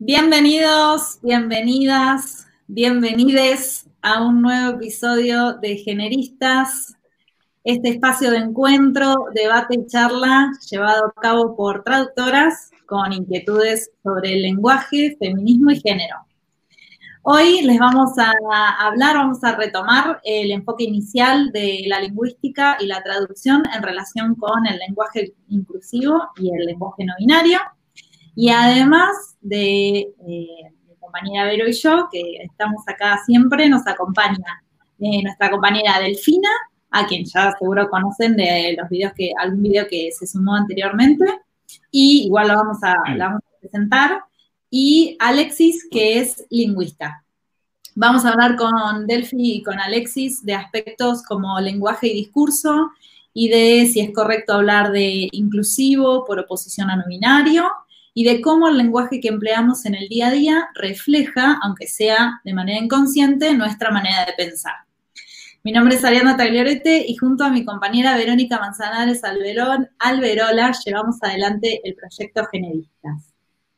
Bienvenidos, bienvenidas, bienvenides a un nuevo episodio de Generistas, este espacio de encuentro, debate y charla llevado a cabo por traductoras con inquietudes sobre el lenguaje, feminismo y género. Hoy les vamos a hablar, vamos a retomar el enfoque inicial de la lingüística y la traducción en relación con el lenguaje inclusivo y el lenguaje no binario. Y además de eh, mi compañera Vero y yo, que estamos acá siempre, nos acompaña eh, nuestra compañera Delfina, a quien ya seguro conocen de los videos que, algún video que se sumó anteriormente, y igual lo vamos a, la vamos a presentar, y Alexis, que es lingüista. Vamos a hablar con Delphi y con Alexis de aspectos como lenguaje y discurso y de si es correcto hablar de inclusivo por oposición a no binario y de cómo el lenguaje que empleamos en el día a día refleja, aunque sea de manera inconsciente, nuestra manera de pensar. Mi nombre es Ariana Tagliorete y junto a mi compañera Verónica Manzanares Alberón, Alberola llevamos adelante el proyecto Generistas.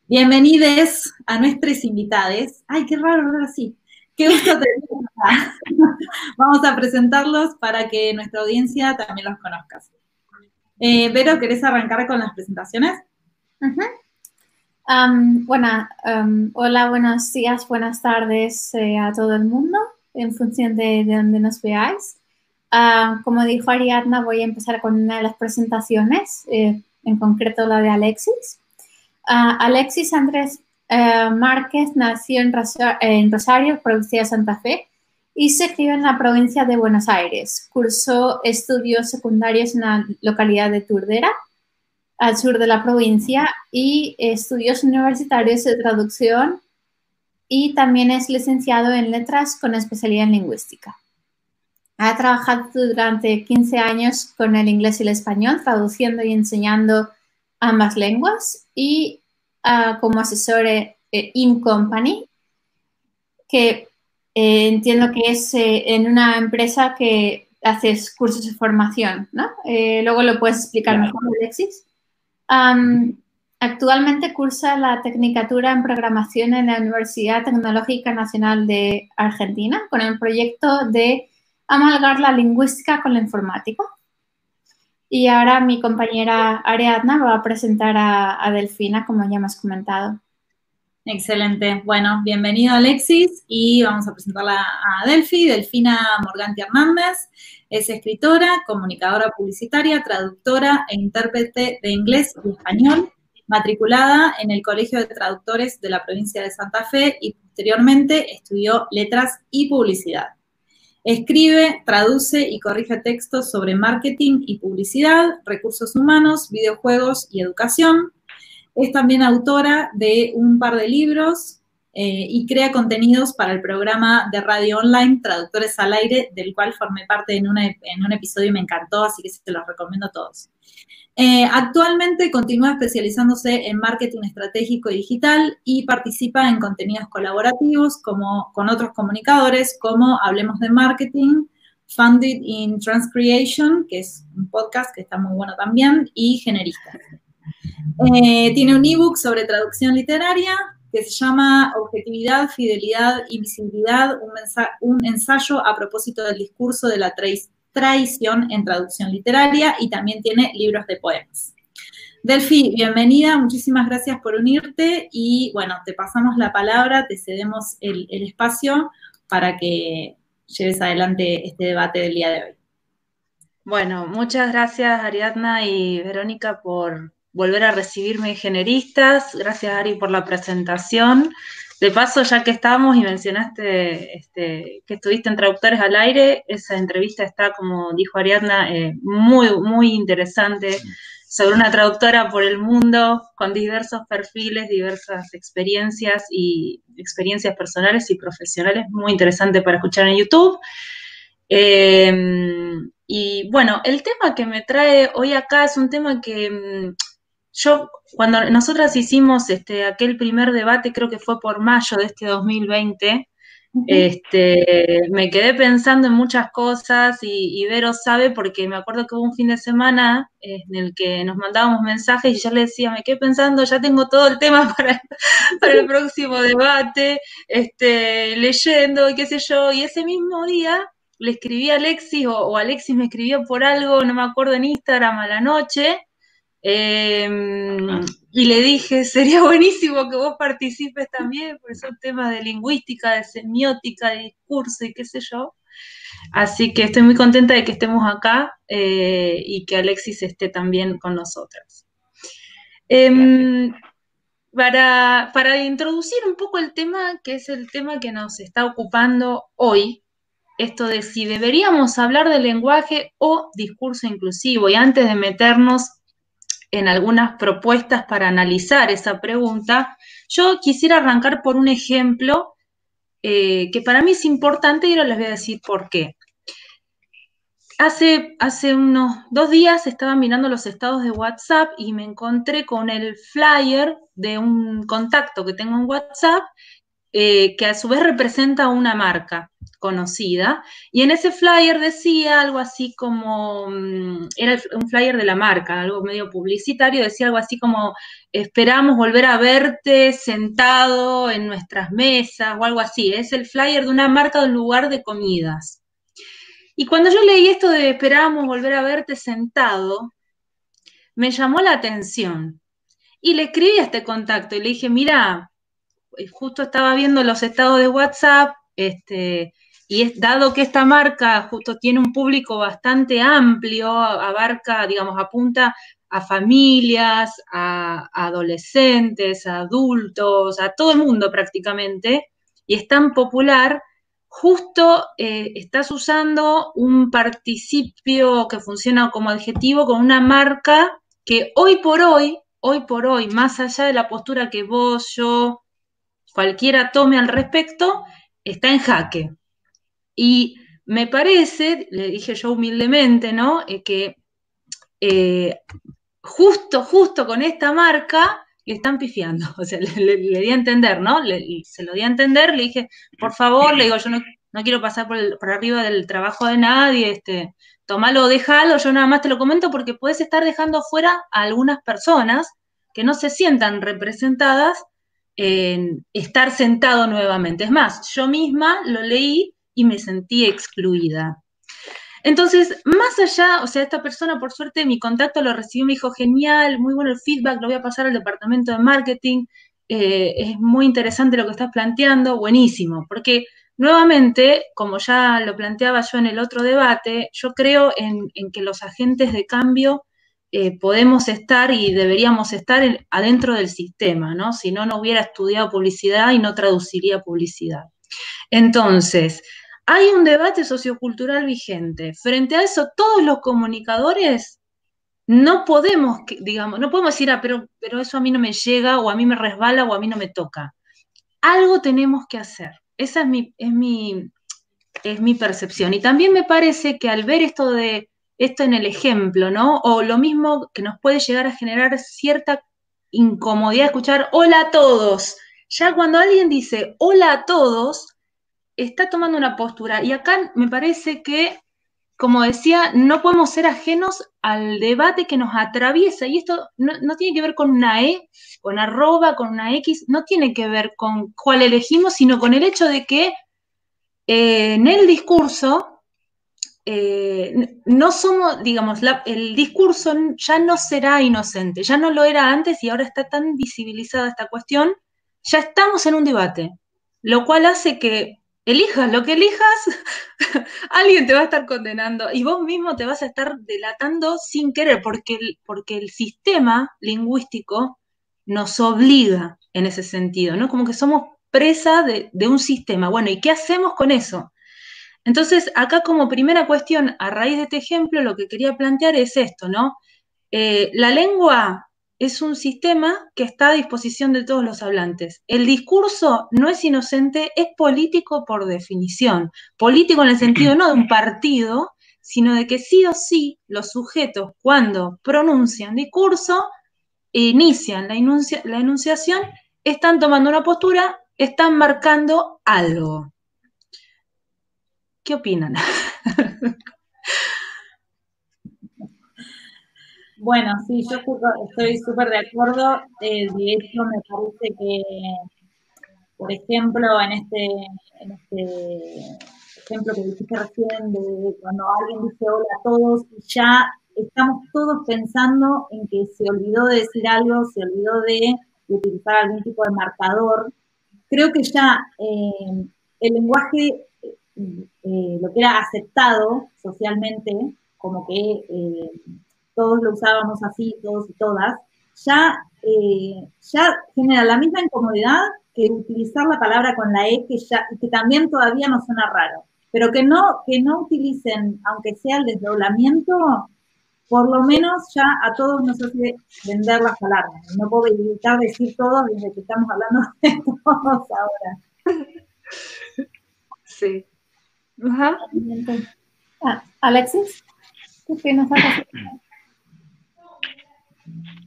Bienvenidos a nuestros invitados. Ay, qué raro hablar así. Qué gusto tenerlos. Vamos a presentarlos para que nuestra audiencia también los conozca. Eh, Vero, ¿querés arrancar con las presentaciones? Bueno, hola, buenos días, buenas tardes eh, a todo el mundo, en función de, donde nos veáis. Ah, como dijo Ariadna, voy a empezar con una de las presentaciones, eh, en concreto la de Alexis. Ah, Alexis Andrés eh, Márquez nació en, Rosario, provincia de Santa Fe, y se crió en la provincia de Buenos Aires. Cursó estudios secundarios en la localidad de Turdera al sur de la provincia y estudios universitarios de traducción y también es licenciado en letras con especialidad en lingüística. Ha trabajado durante 15 años con el inglés y el español, traduciendo y enseñando ambas lenguas y uh, como asesor eh, in company, que eh, entiendo que es eh, en una empresa que haces cursos de formación, ¿no? luego lo puedes explicar mejor, Alexis actualmente cursa la Tecnicatura en Programación en la Universidad Tecnológica Nacional de Argentina con el proyecto de amalgar la lingüística con la informática. Y ahora mi compañera Ariadna va a presentar a, Delfina, como ya hemos comentado. Excelente. Bueno, bienvenido Alexis y vamos a presentarla a Delfi, Delfina Morganti Hernández. Es escritora, comunicadora publicitaria, traductora e intérprete de inglés y español, matriculada en el Colegio de Traductores de la provincia de Santa Fe y posteriormente estudió letras y publicidad. Escribe, traduce y corrige textos sobre marketing y publicidad, recursos humanos, videojuegos y educación. Es también autora de un par de libros, eh, y crea contenidos para el programa de radio online Traductores al Aire, del cual formé parte en, un episodio y me encantó, así que se los recomiendo a todos. Eh, actualmente continúa especializándose en marketing estratégico y digital y participa en contenidos colaborativos como, con otros comunicadores como Hablemos de Marketing, Funded in Transcreation, que es un podcast que está muy bueno también, y Generista. Eh, tiene un ebook sobre traducción literaria, que se llama Objetividad, Fidelidad y Visibilidad, un, ensayo a propósito del discurso de la traición en traducción literaria y también tiene libros de poemas. Delfi, bienvenida, muchísimas gracias por unirte y bueno, te pasamos la palabra, te cedemos el, el espacio para que lleves adelante este debate del día de hoy. Bueno, muchas gracias Ariadna y Verónica por, volver a recibirme generistas. Gracias, Ari, por la presentación. De paso, ya que estamos y mencionaste este, que estuviste en Traductores al Aire, esa entrevista está, como dijo Ariadna, eh, muy, muy interesante sobre una traductora por el mundo con diversos perfiles, diversas experiencias y experiencias personales y profesionales, muy interesante para escuchar en YouTube. Em, y bueno, el tema que me trae hoy acá es un tema que mm, yo, cuando nosotras hicimos este, aquel primer debate, creo que fue por mayo de este 2020, Este, me quedé pensando en muchas cosas y, Vero sabe porque me acuerdo que hubo un fin de semana en el que nos mandábamos mensajes y yo le decía, me quedé pensando, ya tengo todo el tema para, para el próximo debate, este, leyendo y qué sé yo, y ese mismo día le escribí a Alexis o, Alexis me escribió por algo, no me acuerdo, en Instagram a la noche, em, y le dije, sería buenísimo que vos participes también, porque son temas de lingüística, de semiótica, de discurso y qué sé yo. Así que estoy muy contenta de que estemos acá eh, y que Alexis esté también con nosotras. Em, para, para introducir un poco el tema, que es el tema que nos está ocupando hoy, esto de si deberíamos hablar de lenguaje o discurso inclusivo. Y antes de meternos en algunas propuestas para analizar esa pregunta, yo quisiera arrancar por un ejemplo eh, que para mí es importante y ahora les voy a decir por qué. Hace, hace unos dos días estaba mirando los estados de WhatsApp y me encontré con el flyer de un contacto que tengo en WhatsApp eh, que a su vez representa una marca conocida. Y en ese flyer decía algo así como, mm, era un flyer de la marca, algo medio publicitario, decía algo así como, esperamos volver a verte sentado en nuestras mesas o algo así. Es el flyer de una marca de un lugar de comidas. Y cuando yo leí esto de esperamos volver a verte sentado, me llamó la atención. Y le escribí a este contacto y le dije, mira, justo estaba viendo los estados de WhatsApp, este, y es, dado que esta marca justo tiene un público bastante amplio, abarca, digamos, apunta a familias, a, adolescentes, a adultos, a todo el mundo prácticamente, y es tan popular, justo eh, estás usando un participio que funciona como adjetivo con una marca que hoy por hoy, hoy por hoy, más allá de la postura que vos, yo, cualquiera tome al respecto, está en jaque. Y me parece, le dije yo humildemente, ¿no? Eh, que eh, justo, justo con esta marca le están pifiando. O sea, le, di a entender, ¿no? se lo di a entender, le dije, por favor, le digo, yo no, quiero pasar por, arriba del trabajo de nadie, este, tomalo, déjalo, yo nada más te lo comento porque puedes estar dejando fuera a algunas personas que no se sientan representadas en estar sentado nuevamente. Es más, yo misma lo leí y me sentí excluida. Entonces, más allá, o sea, esta persona, por suerte, mi contacto lo recibió, me dijo, genial, muy bueno el feedback, lo voy a pasar al departamento de marketing, eh, es muy interesante lo que estás planteando, buenísimo, porque nuevamente, como ya lo planteaba yo en el otro debate, yo creo en, que los agentes de cambio eh, podemos estar y deberíamos estar adentro del sistema, ¿no? Si no, no hubiera estudiado publicidad y no traduciría publicidad. Entonces, hay un debate sociocultural vigente. Frente a eso, todos los comunicadores no podemos, digamos, no podemos decir, ah, pero, pero eso a mí no me llega, o a mí me resbala, o a mí no me toca. Algo tenemos que hacer. Esa es mi, es mi, es mi percepción. Y también me parece que al ver esto de esto en el ejemplo, ¿no? O lo mismo que nos puede llegar a generar cierta incomodidad escuchar hola a todos. Ya cuando alguien dice hola a todos, está tomando una postura. Y acá me parece que, como decía, no podemos ser ajenos al debate que nos atraviesa. Y esto no, tiene que ver con una E, con arroba, con una X, no tiene que ver con cuál elegimos, sino con el hecho de que eh, en el discurso eh, no somos, digamos, el discurso ya no será inocente, ya no lo era antes y ahora está tan visibilizada esta cuestión, ya estamos en un debate, lo cual hace que elijas lo que elijas, alguien te va a estar condenando y vos mismo te vas a estar delatando sin querer, porque el, porque el sistema lingüístico nos obliga en ese sentido, ¿no? Como que somos presa de, un sistema. Bueno, ¿y qué hacemos con eso? Entonces, acá como primera cuestión, a raíz de este ejemplo, lo que quería plantear es esto, ¿no? Eh, la lengua es un sistema que está a disposición de todos los hablantes. El discurso no es inocente, es político por definición. Político en el sentido no de un partido, sino de que sí o sí los sujetos cuando pronuncian discurso inician la, la enunciación, están tomando una postura, están marcando algo. ¿Qué opinan? Bueno, sí, yo estoy súper de acuerdo. Eh, de hecho, me parece que, por ejemplo, en este, en este ejemplo que dijiste recién, de cuando alguien dice hola a todos y ya estamos todos pensando en que se olvidó de decir algo, se olvidó de, utilizar algún tipo de marcador. Creo que ya eh, el lenguaje, eh, lo que era aceptado socialmente, como que todos lo usábamos así, todos y todas, ya, eh, ya genera la misma incomodidad que utilizar la palabra con la E, que, ya, que también todavía nos suena raro. Pero que no, que no utilicen, aunque sea el desdoblamiento, por lo menos ya a todos nos hace vender las palabras. No puedo evitar decir todo desde que estamos hablando de todos ahora. Sí. Ah, Alexis, ¿qué nos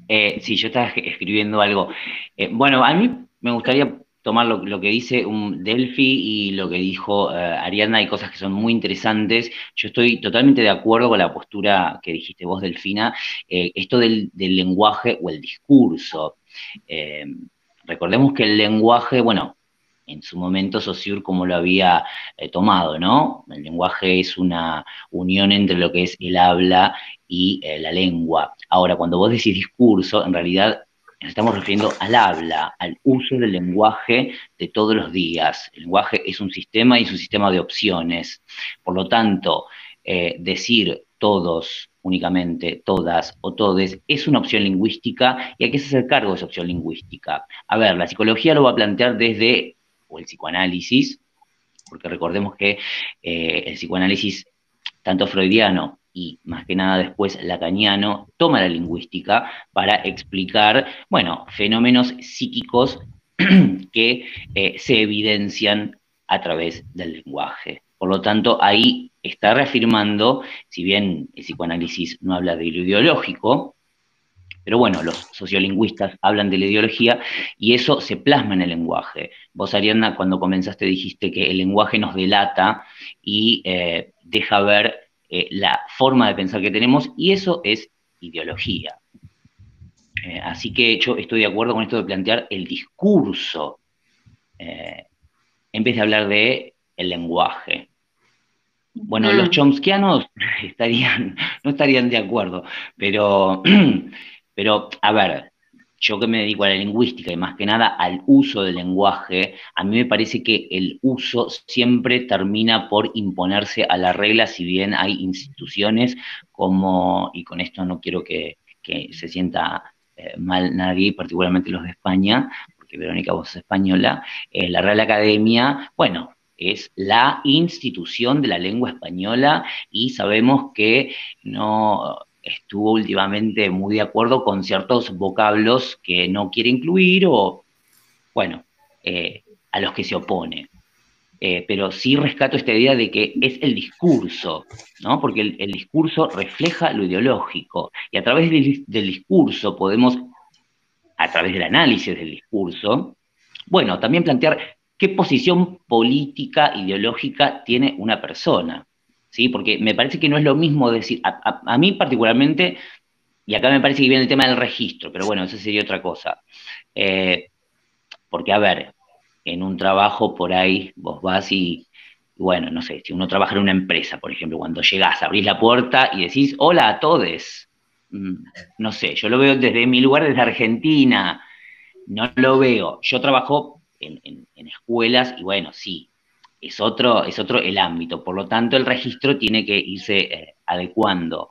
eh, sí, yo estaba escribiendo algo. Eh, bueno, a mí me gustaría tomar lo, que dice un Delphi y lo que dijo eh, Ariadna, hay cosas que son muy interesantes. Yo estoy totalmente de acuerdo con la postura que dijiste vos, Delfina, esto del, del, lenguaje o el discurso. recordemos que el lenguaje, bueno, en su momento Saussure como lo había tomado, ¿no? El lenguaje es una unión entre lo que es el habla y eh, la lengua. Ahora, cuando vos decís discurso, en realidad nos estamos refiriendo al habla, al uso del lenguaje de todos los días. El lenguaje es un sistema y es un sistema de opciones. Por lo tanto, eh, decir todos únicamente, todas o todes, es una opción lingüística y hay que hacer cargo de esa opción lingüística. A ver, la psicología lo va a plantear desde, o el psicoanálisis, porque recordemos que eh, el psicoanálisis, tanto freudiano y más que nada después lacaniano, toma la lingüística para explicar, bueno, fenómenos psíquicos que eh, se evidencian a través del lenguaje. Por lo tanto, ahí está reafirmando, si bien el psicoanálisis no habla de lo ideológico, pero bueno, los sociolingüistas hablan de la ideología y eso se plasma en el lenguaje. Vos, Ariana, cuando comenzaste dijiste que el lenguaje nos delata y eh, deja ver eh, la forma de pensar que tenemos y eso es ideología. Eh, así que yo estoy de acuerdo con esto de plantear el discurso en vez de hablar de el lenguaje. Bueno, los mm. chomskianos estarían, no estarían de acuerdo, pero, pero a ver, yo que me dedico a la lingüística y más que nada al uso del lenguaje, a mí me parece que el uso siempre termina por imponerse a la regla, si bien hay instituciones como, y con esto no quiero que, se sienta eh, mal nadie, particularmente los de España, porque Verónica vos es española, eh, la Real Academia, bueno, es la institución de la lengua española y sabemos que no estuvo últimamente muy de acuerdo con ciertos vocablos que no quiere incluir o, bueno, eh, a los que se opone. Eh, pero sí rescato esta idea de que es el discurso, ¿no? Porque el, discurso refleja lo ideológico y a través del, discurso podemos, a través del análisis del discurso, bueno, también plantear qué posición política, ideológica tiene una persona. ¿Sí? Porque me parece que no es lo mismo decir, a, mí particularmente, y acá me parece que viene el tema del registro, pero bueno, eso sería otra cosa. Eh, porque, a ver, en un trabajo por ahí vos vas y, bueno, no sé, si uno trabaja en una empresa, por ejemplo, cuando llegás, abrís la puerta y decís, hola a todos. Mm, no sé, yo lo veo desde mi lugar, desde Argentina. No lo veo. Yo trabajo en escuelas y bueno, sí, es otro, es otro el ámbito. Por lo tanto, el registro tiene que irse eh, adecuando.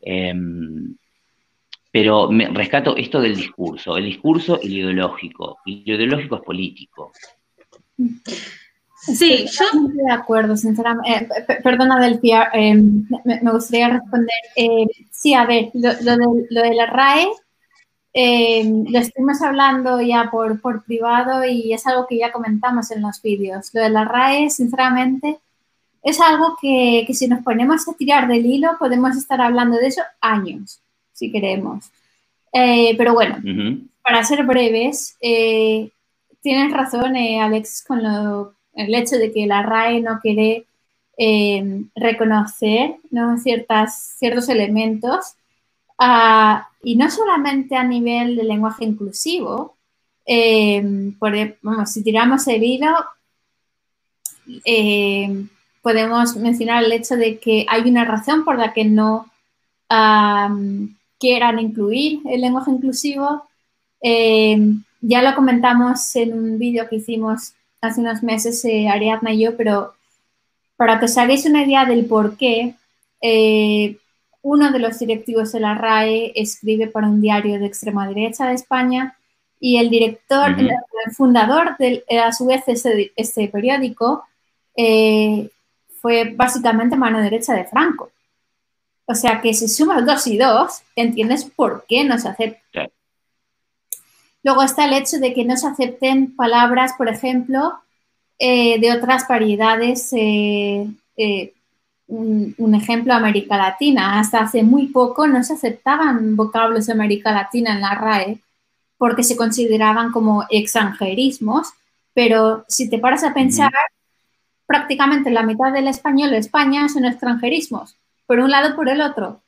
Em, pero me rescato esto del discurso, el discurso y el ideológico. Y lo ideológico es político. Sí, yo estoy de acuerdo, sinceramente. Eh, perdona, Delfia, em, me, gustaría responder. Eh, sí, a ver, lo, de, lo de la RAE eh, lo estuvimos hablando ya por, por privado y es algo que ya comentamos en los vídeos. Lo de la RAE, sinceramente, es algo que, que, si nos ponemos a tirar del hilo podemos estar hablando de eso años, si queremos. Eh, pero bueno, para ser breves, eh, tienes razón, Alex, con lo, el hecho de que la RAE no quiere reconocer ¿no? Ciertas, ciertos elementos ah, y no solamente a nivel de lenguaje inclusivo, eh, si tiramos el hilo, eh, podemos mencionar el hecho de que hay una razón por la que no quieran incluir el lenguaje inclusivo. ya lo comentamos en un vídeo que hicimos hace unos meses, Ariadna y yo, pero para que os hagáis una idea del por qué, eh, uno de los directivos de la RAE escribe para un diario de extrema derecha de España y el director, el, fundador, de, eh, a su vez, este periódico eh, fue básicamente mano derecha de Franco. O sea que si sumas dos y dos, entiendes por qué no se acepta. Luego está el hecho de que no se acepten palabras, por ejemplo, eh, de otras variedades. Eh, eh, un, ejemplo, América Latina. Hasta hace muy poco no se aceptaban vocablos de América Latina en la RAE porque se consideraban como extranjerismos, pero si te paras a pensar, prácticamente la mitad del español de España son extranjerismos, por un lado por el otro.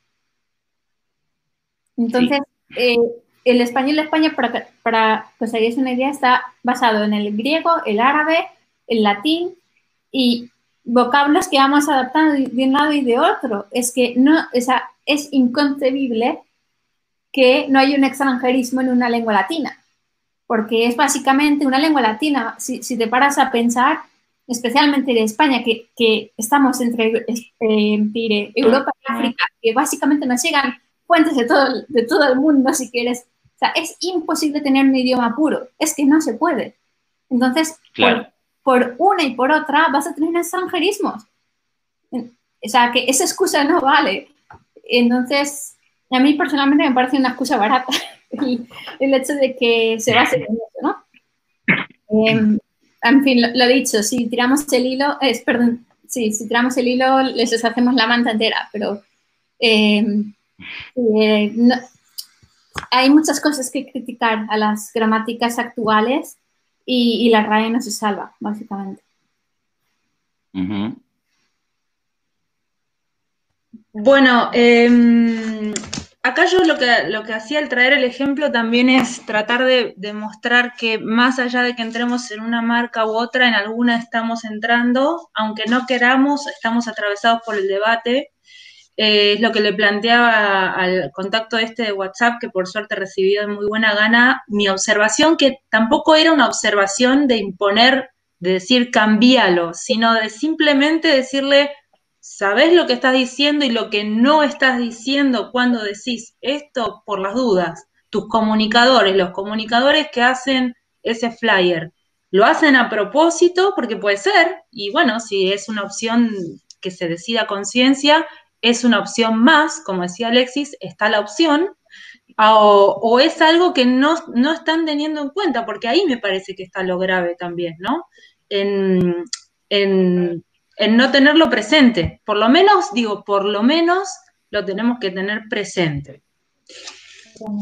Entonces, el español de España, para, para que os hagáis una idea, está basado en el griego, el árabe, el latín y vocablos que vamos adaptando de un lado y de otro. Es que no, o es inconcebible que no haya un extranjerismo en una lengua latina, porque es básicamente una lengua latina. Si, te paras a pensar, especialmente en España, que, estamos entre, eh, Europa y África, que básicamente nos llegan fuentes de todo, de todo el mundo, si quieres. O sea, es imposible tener un idioma puro, es que no se puede. Entonces, claro por una y por otra vas a tener extranjerismos. O sea, que esa excusa no vale. Entonces, a mí personalmente me parece una excusa barata el, hecho de que se base en eso, ¿no? Em, en fin, lo, dicho, si tiramos el hilo, es, perdón, sí, si tiramos el hilo les deshacemos la manta entera, pero em, eh, hay muchas cosas que criticar a las gramáticas actuales y, la RAE no se salva, básicamente. Bueno, em, acá yo lo que, lo que hacía al traer el ejemplo también es tratar de demostrar que más allá de que entremos en una marca u otra, en alguna estamos entrando, aunque no queramos, estamos atravesados por el debate es lo que le planteaba al contacto este de WhatsApp, que por suerte recibió de muy buena gana, mi observación, que tampoco era una observación de imponer, de decir cambialo, sino de simplemente decirle, ¿sabes lo que estás diciendo y lo que no estás diciendo cuando decís esto por las dudas? Tus comunicadores, los comunicadores que hacen ese flyer, lo hacen a propósito porque puede ser, y bueno, si es una opción que se decida conciencia, es una opción más, como decía Alexis, está la opción, o, es algo que no, están teniendo en cuenta, porque ahí me parece que está lo grave también, ¿no? En, no tenerlo presente. Por lo menos, digo, por lo menos lo tenemos que tener presente.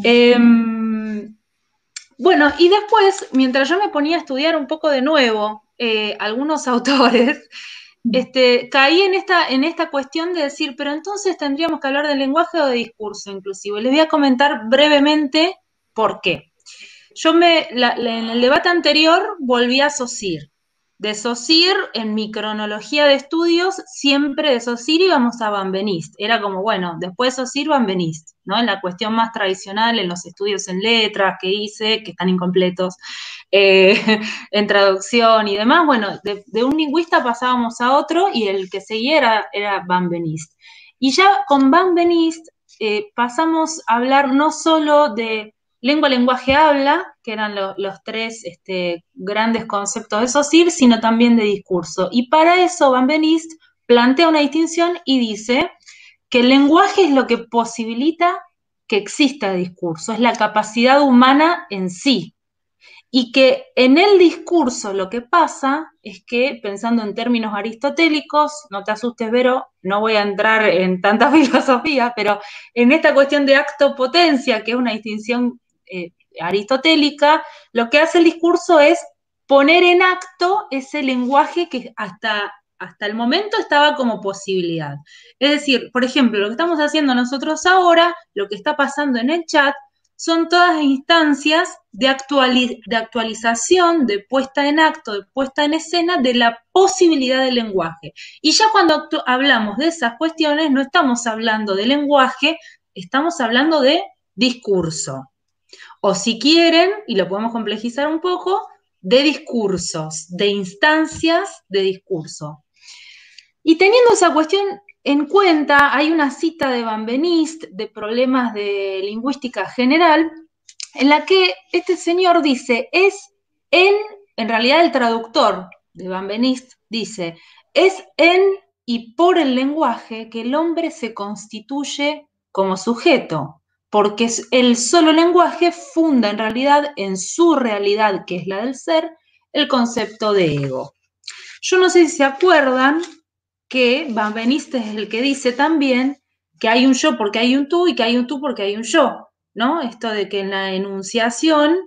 Em, bueno, y después, mientras yo me ponía a estudiar un poco de nuevo eh, algunos autores, este, caí en esta, en esta cuestión de decir, pero entonces tendríamos que hablar de lenguaje o de discurso inclusive. Les voy a comentar brevemente por qué. Yo me, en el debate anterior volví a SOCIR. De SOCIR, en mi cronología de estudios, siempre de SOCIR íbamos a Van Benist. Era como, bueno, después de Van Benist, ¿no? En la cuestión más tradicional, en los estudios en letras que hice, que están incompletos, eh, en traducción y demás. Bueno, de, un lingüista pasábamos a otro y el que seguía era, Van Benist. Y ya con Van Benist eh, pasamos a hablar no solo de lengua, lenguaje, habla, que eran los tres este, grandes conceptos de SOCIR, sino también de discurso. Y para eso Van Benist plantea una distinción y dice que el lenguaje es lo que posibilita que exista discurso, es la capacidad humana en sí. Y que en el discurso lo que pasa es que, pensando en términos aristotélicos, no te asustes, Vero, no voy a entrar en tanta filosofía, pero en esta cuestión de acto-potencia, que es una distinción eh, aristotélica, lo que hace el discurso es poner en acto ese lenguaje que hasta, hasta el momento estaba como posibilidad. Es decir, por ejemplo, lo que estamos haciendo nosotros ahora, lo que está pasando en el chat, son todas instancias de, de actualización, de puesta en acto, de puesta en escena de la posibilidad del lenguaje. Y ya cuando hablamos de esas cuestiones, no estamos hablando de lenguaje, estamos hablando de discurso. O si quieren, y lo podemos complejizar un poco, de discursos, de instancias de discurso. Y teniendo esa cuestión en cuenta, hay una cita de Van Benist de problemas de lingüística general, en la que este señor dice, es en, en realidad el traductor de Van Benist dice, es en y por el lenguaje que el hombre se constituye como sujeto, porque el solo lenguaje funda en realidad en su realidad, que es la del ser, el concepto de ego. Yo no sé si se acuerdan que Van Beniste es el que dice también que hay un yo porque hay un tú y que hay un tú porque hay un yo, ¿no? Esto de que en la enunciación,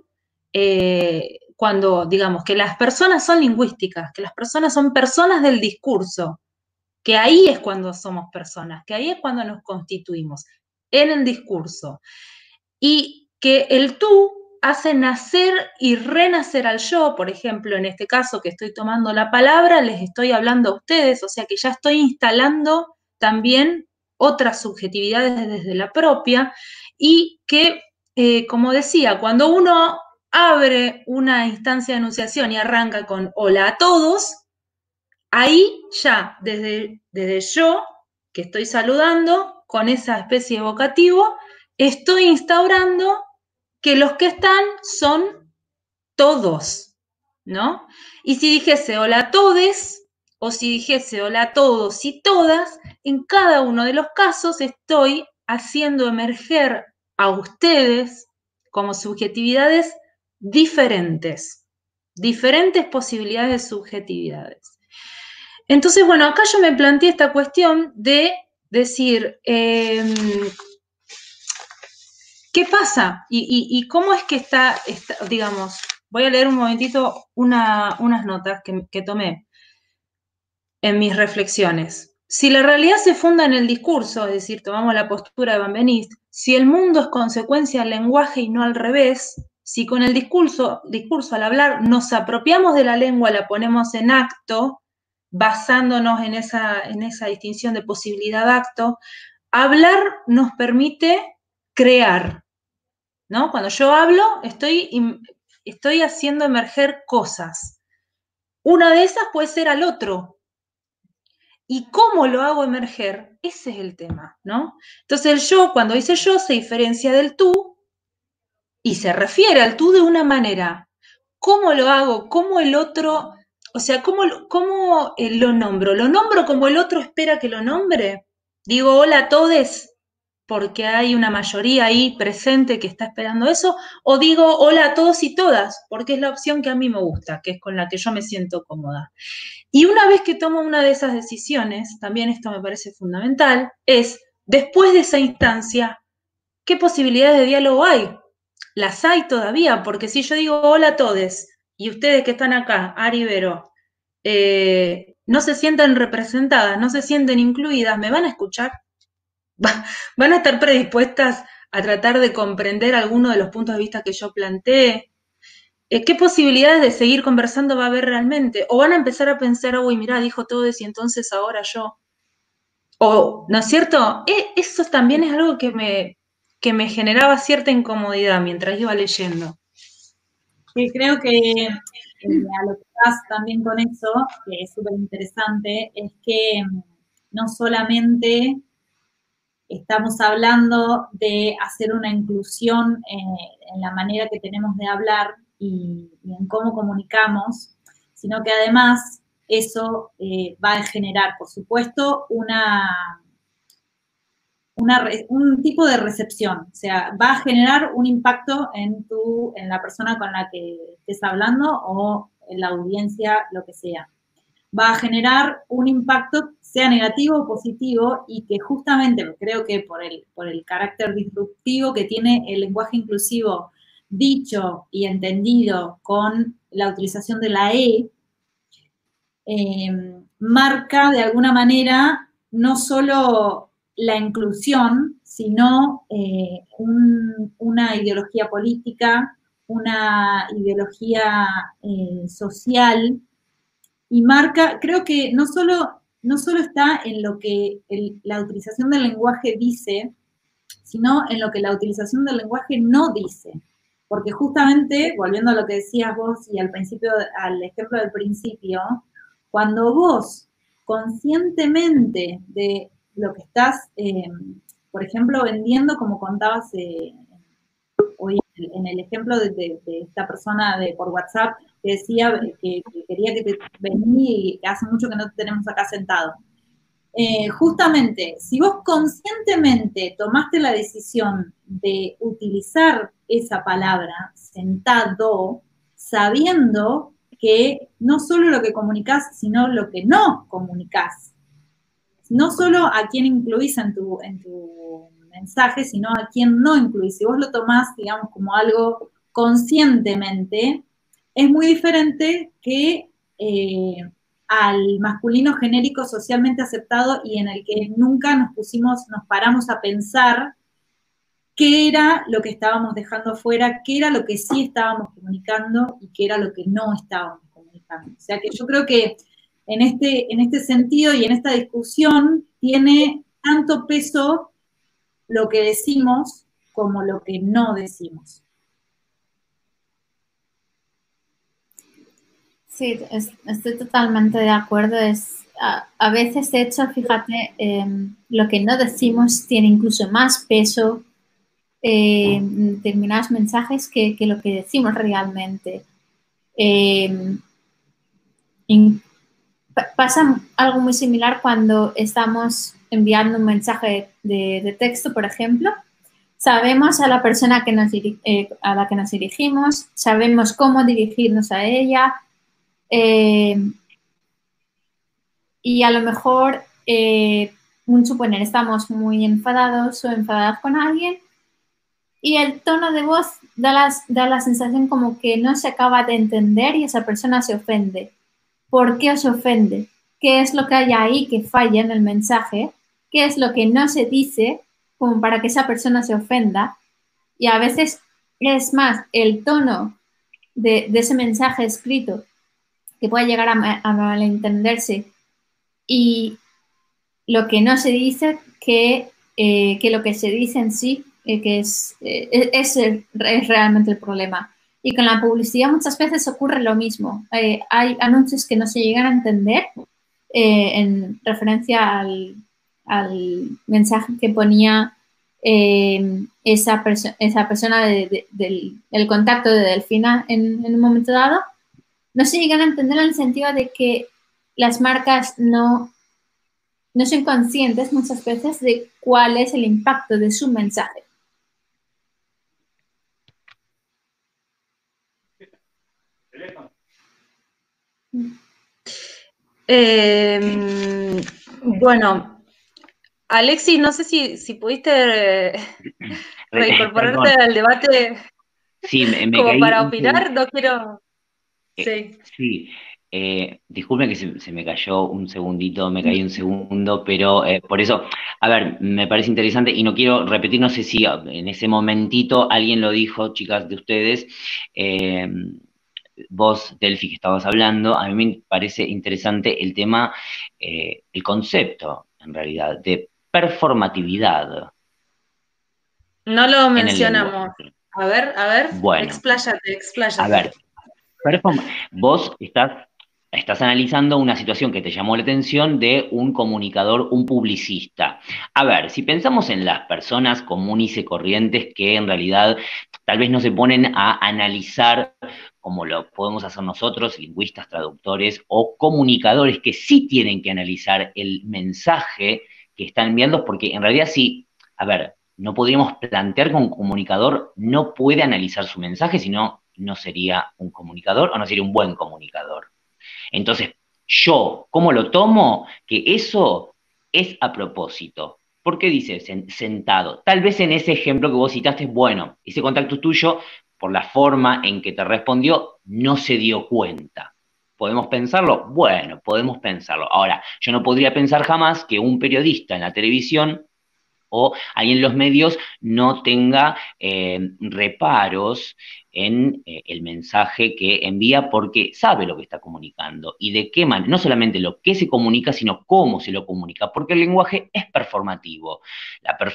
eh, cuando digamos que las personas son lingüísticas, que las personas son personas del discurso, que ahí es cuando somos personas, que ahí es cuando nos constituimos, en el discurso. Y que el tú hace nacer y renacer al yo, por ejemplo, en este caso que estoy tomando la palabra, les estoy hablando a ustedes, o sea que ya estoy instalando también otras subjetividades desde la propia y que, eh, como decía, cuando uno abre una instancia de enunciación y arranca con hola a todos, ahí ya desde, desde yo, que estoy saludando, con esa especie evocativo, estoy instaurando que los que están son todos, ¿no? Y si dijese hola a todes, o si dijese hola a todos y todas, en cada uno de los casos estoy haciendo emerger a ustedes como subjetividades diferentes, diferentes posibilidades de subjetividades. Entonces, bueno, acá yo me planteé esta cuestión de decir, em, ¿qué pasa? Y, cómo es que está, digamos, voy a leer un momentito unas notas que, tomé en mis reflexiones. Si la realidad se funda en el discurso, es decir, tomamos la postura de Van Benist, si el mundo es consecuencia del lenguaje y no al revés, si con el discurso, discurso al hablar nos apropiamos de la lengua, la ponemos en acto, basándonos en esa, en esa distinción de posibilidad acto, hablar nos permite crear, ¿no? Cuando yo hablo, estoy, estoy haciendo emerger cosas. Una de esas puede ser al otro. ¿Y cómo lo hago emerger? Ese es el tema, ¿no? Entonces el yo, cuando dice yo, se diferencia del tú y se refiere al tú de una manera. ¿Cómo lo hago? ¿Cómo el otro o sea, ¿cómo, ¿cómo, eh, lo nombro? ¿Lo nombro como el otro espera que lo nombre? Digo, hola a todos, porque hay una mayoría ahí presente que está esperando eso, o digo, hola a todos y todas, porque es la opción que a mí me gusta, que es con la que yo me siento cómoda. Y una vez que tomo una de esas decisiones, también esto me parece fundamental, es, después de esa instancia, ¿qué posibilidades de diálogo hay? Las hay todavía, porque si yo digo hola a todos, y ustedes que están acá, Ari Vero, eh, no se sienten representadas, no se sienten incluidas, ¿me van a escuchar? ¿Van a estar predispuestas a tratar de comprender alguno de los puntos de vista que yo planteé? Eh, ¿Qué posibilidades de seguir conversando va a haber realmente? ¿O van a empezar a pensar, uy, mira, dijo todo eso y entonces ahora yo? ¿O, no es cierto? E, eso también es algo que me, que me generaba cierta incomodidad mientras iba leyendo creo que eh, a lo que vas también con eso, que es súper interesante, es que mm, no solamente estamos hablando de hacer una inclusión eh, en la manera que tenemos de hablar y, en cómo comunicamos, sino que además eso eh, va a generar, por supuesto, una un tipo de recepción, o sea, va a generar un impacto en, tu, en la persona con la que estés hablando o en la audiencia, lo que sea. Va a generar un impacto, sea negativo o positivo, y que justamente creo que por el, por el carácter disruptivo que tiene el lenguaje inclusivo dicho y entendido con la utilización de la E, eh, marca de alguna manera no solo la inclusión, sino eh, una ideología política, una ideología eh, social, y marca, creo que no solo, no solo está en lo que la utilización del lenguaje dice, sino en lo que la utilización del lenguaje no dice. Porque justamente, volviendo a lo que decías vos y al principio, al ejemplo del principio, cuando vos conscientemente de lo que estás, eh, por ejemplo, vendiendo, como contabas eh, hoy en el ejemplo de, esta persona de, por WhatsApp, que decía que, quería que te vení y hace mucho que no te tenemos acá sentado. Eh, justamente, si vos conscientemente tomaste la decisión de utilizar esa palabra, sentado, sabiendo que no solo lo que comunicas, sino lo que no comunicas. No solo a quién incluís en tu, en tu mensaje, sino a quién no incluís. Si vos lo tomás, digamos, como algo conscientemente, es muy diferente que eh, al masculino genérico socialmente aceptado y en el que nunca nos pusimos, nos paramos a pensar qué era lo que estábamos dejando fuera, qué era lo que sí estábamos comunicando y qué era lo que no estábamos comunicando. O sea que yo creo que en este, en este sentido y en esta discusión tiene tanto peso lo que decimos como lo que no decimos. Sí, estoy totalmente de acuerdo. Es, a, veces, de hecho, fíjate, em, lo que no decimos tiene incluso más peso en determinados mensajes que, lo que decimos realmente. Em, pasa algo muy similar cuando estamos enviando un mensaje de, texto, por ejemplo. Sabemos a la persona que nos, eh, a la que nos dirigimos, sabemos cómo dirigirnos a ella, eh, y a lo mejor, eh, un suponer, estamos muy enfadados o enfadadas con alguien y el tono de voz da, da la sensación como que no se acaba de entender y esa persona se ofende. ¿Por qué se ofende? ¿Qué es lo que hay ahí que falla en el mensaje? ¿Qué es lo que no se dice como para que esa persona se ofenda? Y a veces es más el tono de, ese mensaje escrito que puede llegar a, malentenderse y lo que no se dice que, eh, que lo que se dice en sí, eh, que es, eh, es, realmente el problema. Y con la publicidad muchas veces ocurre lo mismo. hay anuncios que no se llegan a entender en referencia al, mensaje que ponía esa, esa persona del contacto de Delfina en, en un momento dado no se llegan a entender en el sentido de que las marcas no, no son conscientes muchas veces de cuál es el impacto de su mensaje. Em, bueno, Alexis, no sé si, pudiste reincorporarte al debate sí, me, como para opinar, no quiero... Sí. sí. Eh, disculpen que se, me cayó un segundito, me caí un segundo, pero eh, por eso, a ver, me parece interesante y no quiero repetir, no sé si en ese momentito alguien lo dijo, chicas de ustedes, eh, vos, Delphi, que estabas hablando, a mí me parece interesante el tema, el concepto, en realidad, de performatividad. No lo mencionamos. A ver, a ver, bueno, expláyate, expláyate. A ver, Vos estás, estás analizando una situación que te llamó la atención de un comunicador, un publicista. A ver, si pensamos en las personas comunes y corrientes que en realidad tal vez no se ponen a analizar como lo podemos hacer nosotros, lingüistas, traductores o comunicadores que sí tienen que analizar el mensaje que están enviando, porque en realidad sí, a ver, no podríamos plantear que un comunicador no puede analizar su mensaje, sino no sería un comunicador o no sería un buen comunicador. Entonces, yo, ¿cómo lo tomo? Que eso es a propósito. ¿Por qué dice sentado? Tal vez en ese ejemplo que vos citaste, bueno, ese contacto tuyo, por la forma en que te respondió, no se dio cuenta. ¿Podemos pensarlo? Bueno, podemos pensarlo. Ahora, yo no podría pensar jamás que un periodista en la televisión o alguien en los medios no tenga eh, reparos en eh, el mensaje que envía porque sabe lo que está comunicando y de qué manera, no solamente lo que se comunica, sino cómo se lo comunica, porque el lenguaje es performativo.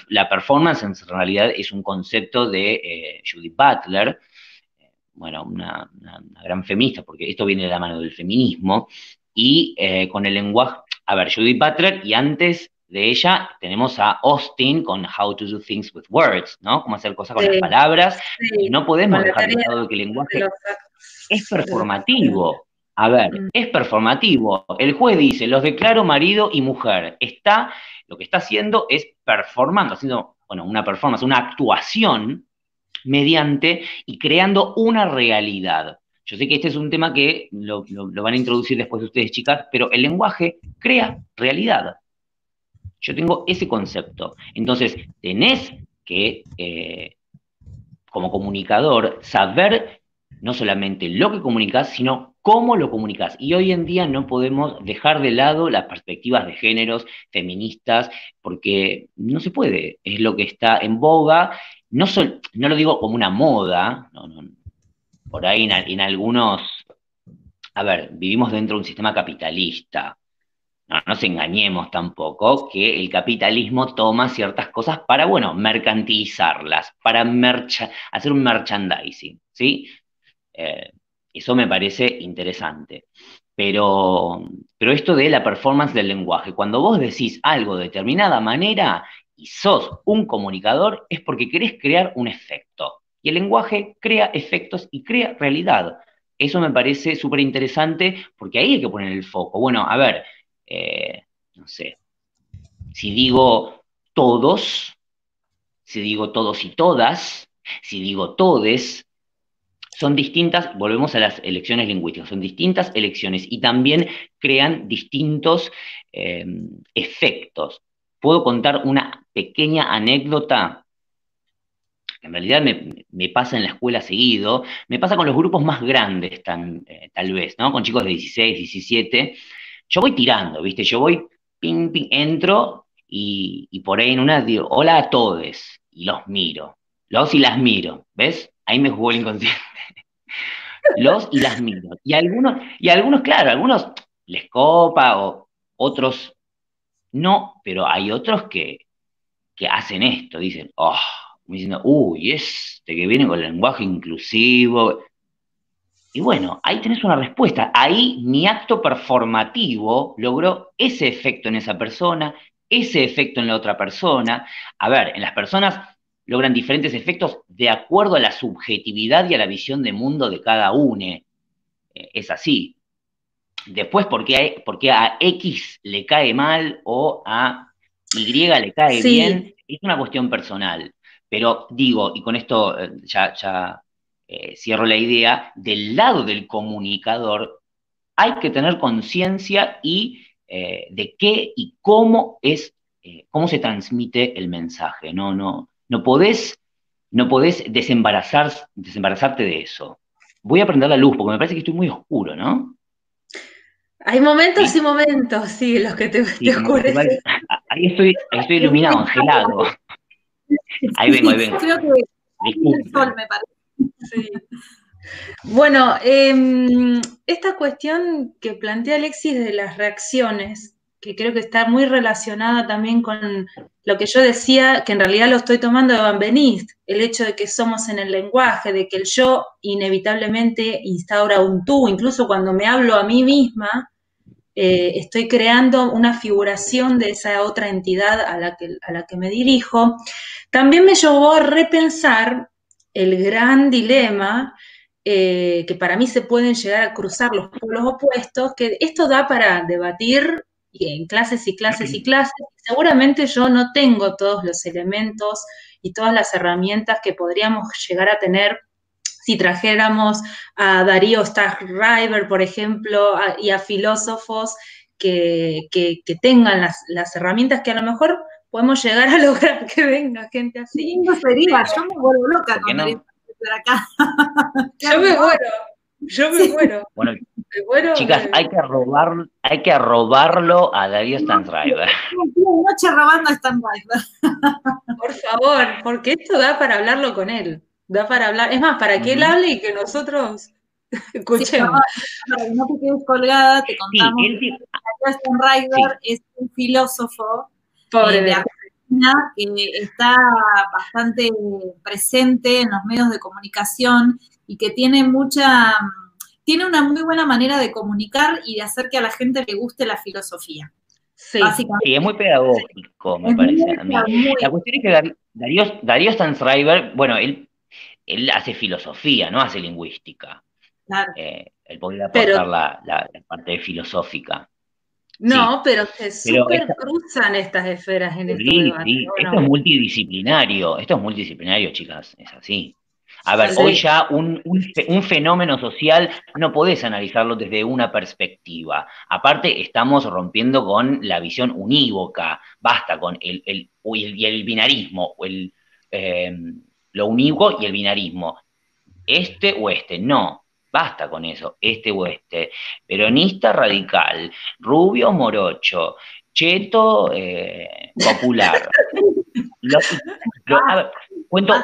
La, performance en realidad es un concepto de eh, Judith Butler, bueno, una, gran feminista, porque esto viene de la mano del feminismo, y con el lenguaje, a ver, Judith Butler, y antes de ella tenemos a Austin con How to Do Things with Words, ¿no? Cómo hacer cosas con las palabras. Y no podemos dejar de lado que el lenguaje es performativo. A ver, mm. es performativo. El juez dice, los declaro marido y mujer. Está, lo que está haciendo es performando, haciendo, bueno, una performance, una actuación mediante y creando una realidad. Yo sé que este es un tema que lo, lo van a introducir después ustedes, chicas, pero el lenguaje crea realidad. Yo tengo ese concepto. Entonces, tenés que, eh, como comunicador, saber no solamente lo que comunicas, sino cómo lo comunicas. Y hoy en día no podemos dejar de lado las perspectivas de géneros feministas, porque no se puede. Es lo que está en boga. No, no lo digo como una moda, por ahí en algunos... A ver, vivimos dentro de un sistema capitalista no nos engañemos tampoco, que el capitalismo toma ciertas cosas para, bueno, mercantilizarlas, para hacer un merchandising, ¿sí? Eh, eso me parece interesante. Pero, pero esto de la performance del lenguaje, cuando vos decís algo de determinada manera y sos un comunicador, es porque querés crear un efecto. Y el lenguaje crea efectos y crea realidad. Eso me parece súper interesante porque ahí hay que poner el foco. Bueno, a ver, eh, no sé, si digo todos, si digo todos y todas, si digo todes, son distintas, volvemos a las elecciones lingüísticas, son distintas elecciones y también crean distintos eh, efectos. Puedo contar una pequeña anécdota en realidad me, pasa en la escuela seguido, me pasa con los grupos más grandes eh, tal vez, ¿no? Con chicos de 16, 17, yo voy tirando, ¿viste? Yo voy, ping, ping, entro y, por ahí en una digo, hola a todos, y los miro. Los y las miro, ¿ves? Ahí me jugó el inconsciente. los y las miro. Y algunos, y algunos, claro, algunos les copa o otros no, pero hay otros que, que hacen esto, dicen, oh, diciendo, uy, este que viene con el lenguaje inclusivo, y bueno, ahí tenés una respuesta. Ahí mi acto performativo logró ese efecto en esa persona, ese efecto en la otra persona. A ver, en las personas logran diferentes efectos de acuerdo a la subjetividad y a la visión de mundo de cada uno. Eh, es así. Después, ¿por qué, a, a X le cae mal o a Y le cae bien? Es una cuestión personal. Pero digo, y con esto eh, ya, ya eh, cierro la idea, del lado del comunicador hay que tener conciencia y eh, de qué y cómo es, eh, cómo se transmite el mensaje. No, no, no podés, no podés desembarazar, desembarazarte de eso. Voy a prender la luz porque me parece que estoy muy oscuro, ¿no? Hay momentos y momentos, sí, los que te, oscurecen. Ahí estoy, estoy iluminado, angelado. Ahí vengo, ahí vengo. Creo. Bueno, em, esta cuestión que plantea Alexis de las reacciones, que creo que está muy relacionada también con lo que yo decía, que en realidad lo estoy tomando de Van Benist, el hecho de que somos en el lenguaje, de que el yo inevitablemente instaura un tú, incluso cuando me hablo a mí misma, eh, estoy creando una figuración de esa otra entidad a la que me dirijo, también me llevó a repensar el gran dilema eh, que para mí se pueden llegar a cruzar los polos opuestos, que esto da para debatir en clases y clases y clases. Seguramente yo no tengo todos los elementos y todas las herramientas que podríamos llegar a tener si trajéramos a Darío Stackriver, por ejemplo, y a filósofos que, tengan las, las, herramientas que a lo mejor podemos llegar a lograr que venga gente así. No sería, yo me vuelvo loca cuando no? acá. yo me muero, yo me muero. Bueno, Chicas, hay que robar, hay que robarlo a Darío Stanriver. Noche robando a Stanriver. Por favor, porque esto da para hablarlo con él. Da para hablar. Es más, para que él hable y que nosotros escuchemos. para que no te quedes colgada, te contamos. Sí, Darío Stanriver es un filósofo Pobre eh, de Argentina que está bastante presente en los medios de comunicación y que tiene mucha tiene una muy buena manera de comunicar y de hacer que a la gente le guste la filosofía. Sí, sí es muy pedagógico, me parece a mí. La cuestión es que Darío, Darío Stansriver, bueno, él, él hace filosofía, no hace lingüística. Claro. Eh, él podría aportar la, la, parte filosófica. No, pero se super cruzan estas esferas en este debate. Sí. Esto es multidisciplinario, esto es multidisciplinario, chicas, es así. A ver, hoy ya un, fenómeno social no podés analizarlo desde una perspectiva. Aparte, estamos rompiendo con la visión unívoca. Basta con el, el, el binarismo, el, em, lo unívoco y el binarismo. Este o este, no. Basta con eso, este o este. Peronista radical, rubio morocho, cheto eh, popular. a ver, cuento,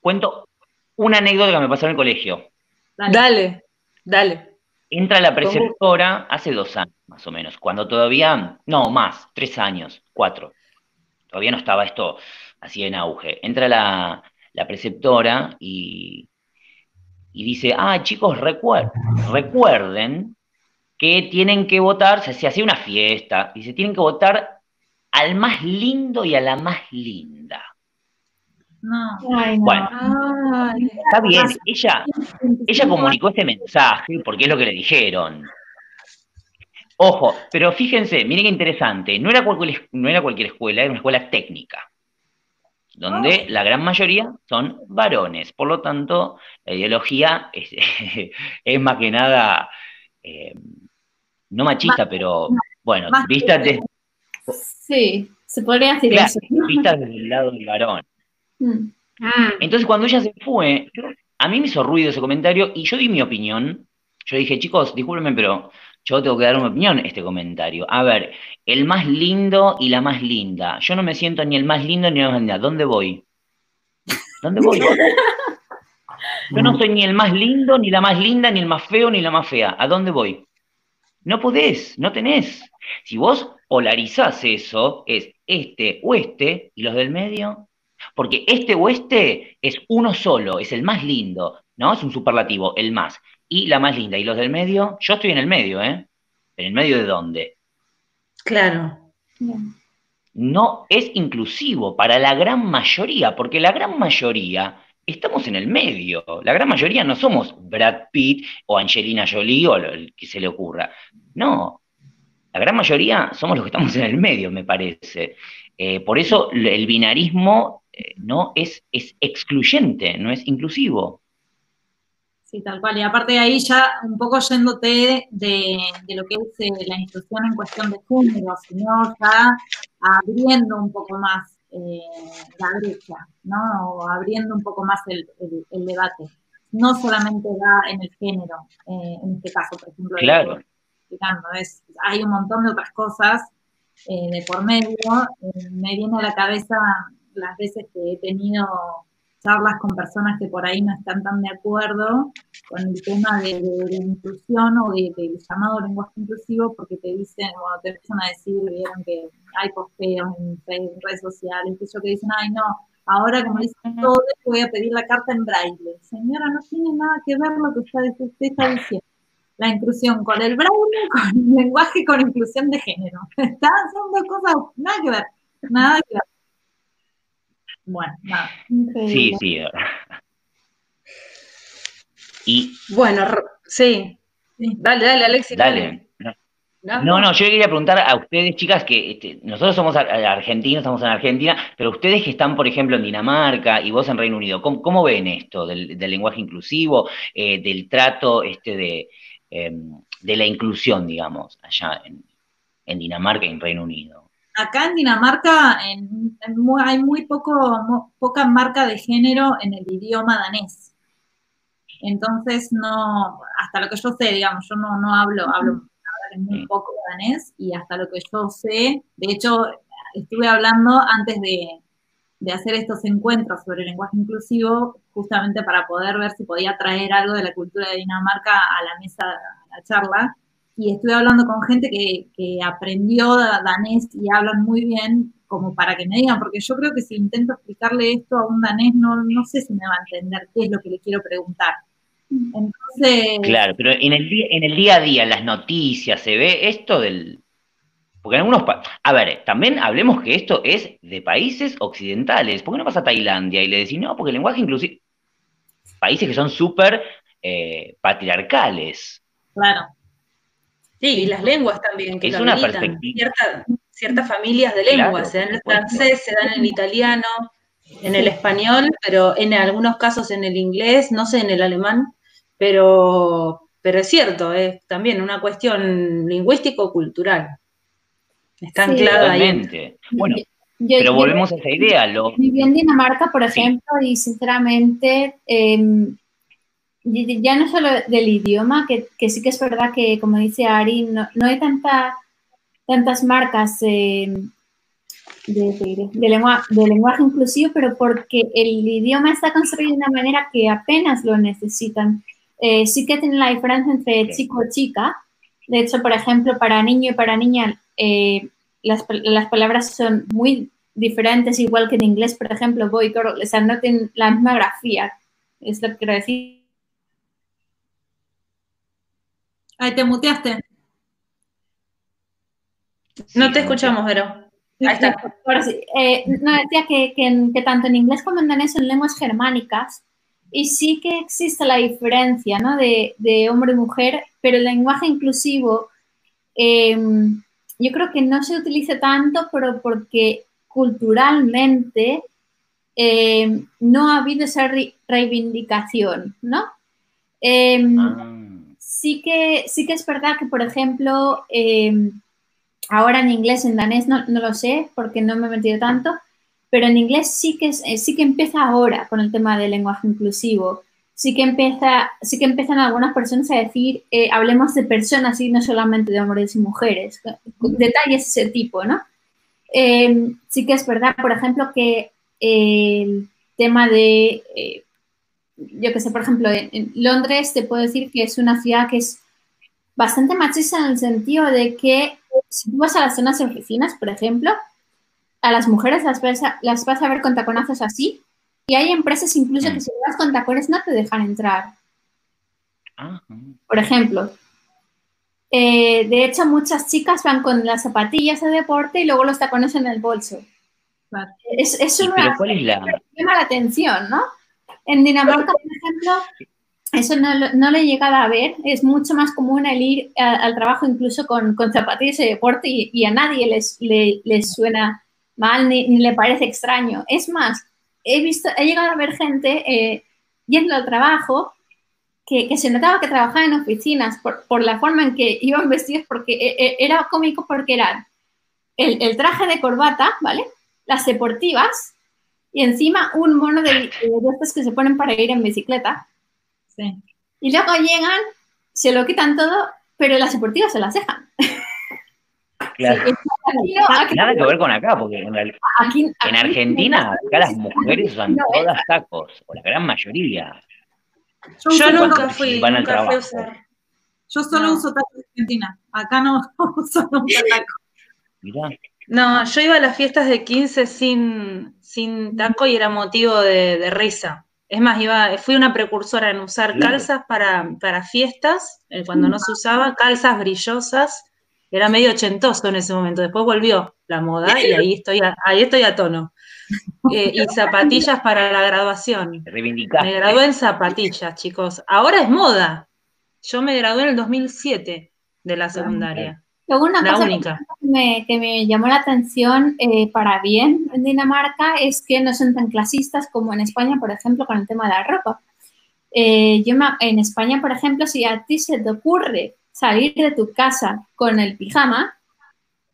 cuento una anécdota que me pasó en el colegio. Dale, dale. Entra la preceptora hace dos años, más o menos, cuando todavía, no, más, tres años, cuatro. Todavía no estaba esto así en auge. Entra la, preceptora y, y, dice, ah, chicos, recuerden que tienen que votar, se, se hacía una fiesta, dice, tienen que votar al más lindo y a la más linda. No. Bueno, está bien, ella, ella comunicó este mensaje porque es lo que le dijeron. Ojo, pero fíjense, miren qué interesante, no era cualquier, no era cualquier escuela, era una escuela técnica, donde ah. la gran mayoría son varones, por lo tanto, la ideología es, más que nada, eh, no machista, pero bueno, vista desde... Sí, se podría decir Vista desde el lado del varón. Mm. Entonces cuando ella se fue, a mí me hizo ruido ese comentario y yo di mi opinión. Yo dije, chicos, discúlpenme, pero yo tengo que dar una opinión a este comentario. A ver, el más lindo y la más linda. Yo no me siento ni el más lindo ni la más linda. ¿Dónde voy? ¿Dónde voy? Yo no soy ni el más lindo, ni la más linda, ni el más feo, ni la más fea. ¿A dónde voy? No podés, no tenés. Si vos polarizás eso, es este o este, y los del medio, porque este oeste es uno solo, es el más lindo, ¿no? Es un superlativo, el más. Y la más linda. ¿Y los del medio? Yo estoy en el medio, ¿eh? ¿En el medio de dónde? Claro. No es inclusivo para la gran mayoría, porque la gran mayoría estamos en el medio. La gran mayoría no somos Brad Pitt o Angelina Jolie o lo que se le ocurra. No. La gran mayoría somos los que estamos en el medio, me parece. Eh, por eso el binarismo eh, no es, es excluyente, no es inclusivo. Sí, tal cual. Y aparte de ahí ya un poco yéndote de, lo que es eh, la inclusión en cuestión de género, sino ya abriendo un poco más eh, la brecha, ¿no? O abriendo un poco más el, debate. No solamente da en el género, en este caso, por ejemplo. Claro. Es, hay un montón de otras cosas de por medio. me viene a la cabeza las veces que he tenido charlas con personas que por ahí no están tan de acuerdo con el tema de, la inclusión o del llamado lenguaje inclusivo, porque te dicen, o te empiezan a decir, vieron que hay posteos en, redes sociales, que yo que dicen, ay no, ahora como dicen todo, voy a pedir la carta en braille. Señora, no tiene nada que ver lo que usted, está diciendo. La inclusión con el braille, con el lenguaje, con inclusión de género. Están, son dos cosas, nada que ver, nada que ver. Bueno, nada. Sí, sí. Y. Bueno, sí. Dale, dale, Alexis. Dale. No, no, yo quería preguntar a ustedes, chicas, que este, nosotros somos argentinos, estamos en Argentina, pero ustedes que están, por ejemplo, en Dinamarca y vos en Reino Unido, ¿cómo, ven esto del, lenguaje inclusivo, eh, del trato este de, em, de la inclusión, digamos, allá en, en Dinamarca y en Reino Unido? Acá en Dinamarca hay muy poco, poca marca de género en el idioma danés. Entonces, no, hasta lo que yo sé, digamos, yo no, no hablo, hablo, muy poco danés y hasta lo que yo sé, de hecho, estuve hablando antes de, de hacer estos encuentros sobre el lenguaje inclusivo, justamente para poder ver si podía traer algo de la cultura de Dinamarca a la mesa, a la charla. Y estuve hablando con gente que, que aprendió danés y hablan muy bien, como para que me digan, porque yo creo que si intento explicarle esto a un danés, no, no sé si me va a entender qué es lo que le quiero preguntar. Entonces... Claro, pero en el, día, en el día a día, las noticias, se ve esto del, porque en algunos a ver, también hablemos que esto es de países occidentales. ¿Por qué no pasa a Tailandia y le decís, no, porque el lenguaje inclusive. Países que son súper eh, patriarcales. Claro. Sí, y las lenguas también. Que es una perspectiva. ciertas familias de lenguas, se dan en el francés, se dan en el italiano, en el español, pero en algunos casos en el inglés, no sé, en el alemán, pero, pero es cierto, es también una cuestión lingüístico-cultural. Está anclada ahí. Bueno, pero volvemos a esa idea. Lo... Viví en Dinamarca, por ejemplo, y sinceramente, em, ya no solo del idioma, que, sí que es verdad que, como dice Ari, no, hay tanta, tantas marcas em, de, lenguaje inclusivo, pero porque el idioma está construido de una manera que apenas lo necesitan. Eh, sí que tiene la diferencia entre chico o chica. De hecho, por ejemplo, para niño y para niña eh, las, palabras son muy diferentes, igual que en inglés, por ejemplo, boy, girl, o sea, no tienen la misma grafía, es lo que quiero decir. Ahí te muteaste. No te escuchamos, Vero. Ahí está. Eh, no, decía que, que, tanto en inglés como en danés son lenguas germánicas y sí que existe la diferencia ¿no? de, de hombre y mujer, pero el lenguaje inclusivo eh, yo creo que no se utiliza tanto, pero porque culturalmente eh, no ha habido esa reivindicación, ¿no? Em, ah. Sí, que, sí que es verdad que, por ejemplo, em, ahora en inglés, en danés no, lo sé porque no me he metido tanto, pero en inglés sí que, eh, sí que empieza ahora con el tema del lenguaje inclusivo sí que empieza, sí que empiezan algunas personas a decir, eh, hablemos de personas y no solamente de hombres y mujeres, detalles de ese tipo, ¿no? Em, sí que es verdad, por ejemplo, que el tema de, eh, yo que sé, por ejemplo, en, Londres te puedo decir que es una ciudad que es bastante machista en el sentido de que si tú vas a las zonas de oficinas, por ejemplo, a las mujeres las vas a, las vas a ver con taconazos así, y hay empresas incluso que mm. si vas con tacones no te dejan entrar. Por ejemplo. Eh, de hecho, muchas chicas van con las zapatillas de deporte y luego los tacones en el bolso. Es, es una llama la atención, ¿no? En Dinamarca, por ejemplo, eso no, no, lo he llegado a ver. Es mucho más común el ir al trabajo incluso con, con, zapatillas de deporte y, a nadie les, les suena mal ni, le parece extraño. Es más, he visto, he llegado a ver gente eh, yendo al trabajo que, se notaba que trabajaba en oficinas por, la forma en que iban vestidos, porque eh, eh, era cómico porque eran el, traje de corbata, ¿vale? Las deportivas y encima un mono de, de estos que se ponen para ir en bicicleta. Sí. Y luego llegan, se lo quitan todo, pero las deportivas se las dejan. Nada que ver con acá, porque en, en Argentina, acá las mujeres usan todas tacos, o la gran mayoría. Yo, nunca fui, nunca fui a usar. Yo solo uso tacos en Argentina, acá no uso nunca tacos. No, yo iba a las fiestas de 15 sin, sin taco y era motivo de, risa. Es más, iba, fui una precursora en usar calzas para, para fiestas, eh, cuando no se usaba, calzas brillosas era medio ochentoso en ese momento. Después volvió la moda y ahí estoy a, ahí estoy a tono. Eh, y zapatillas para la graduación. Me gradué en zapatillas, chicos. Ahora es moda. Yo me gradué en el 2007 de la secundaria. Una la cosa única. Que, me, llamó la atención eh, para bien en Dinamarca es que no son tan clasistas como en España, por ejemplo, con el tema de la ropa. Eh, yo en España, por ejemplo, si a ti se te ocurre salir de tu casa con el pijama,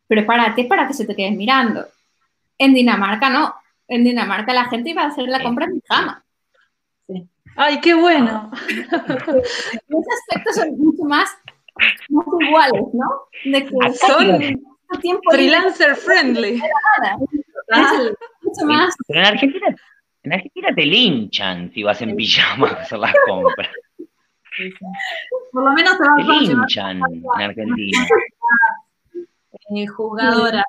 prepárate para que se te quede mirando. En Dinamarca no. En Dinamarca la gente iba a hacer la compra en pijama. ¡Ay, qué bueno! En ese aspecto son mucho más, más iguales, ¿no? De que son tiempo freelancer friendly. mucho más. Pero en Argentina, en Argentina te linchan si vas en pijama a hacer las compras. Por lo menos te vas te linchan en Argentina. Eh, jugadora.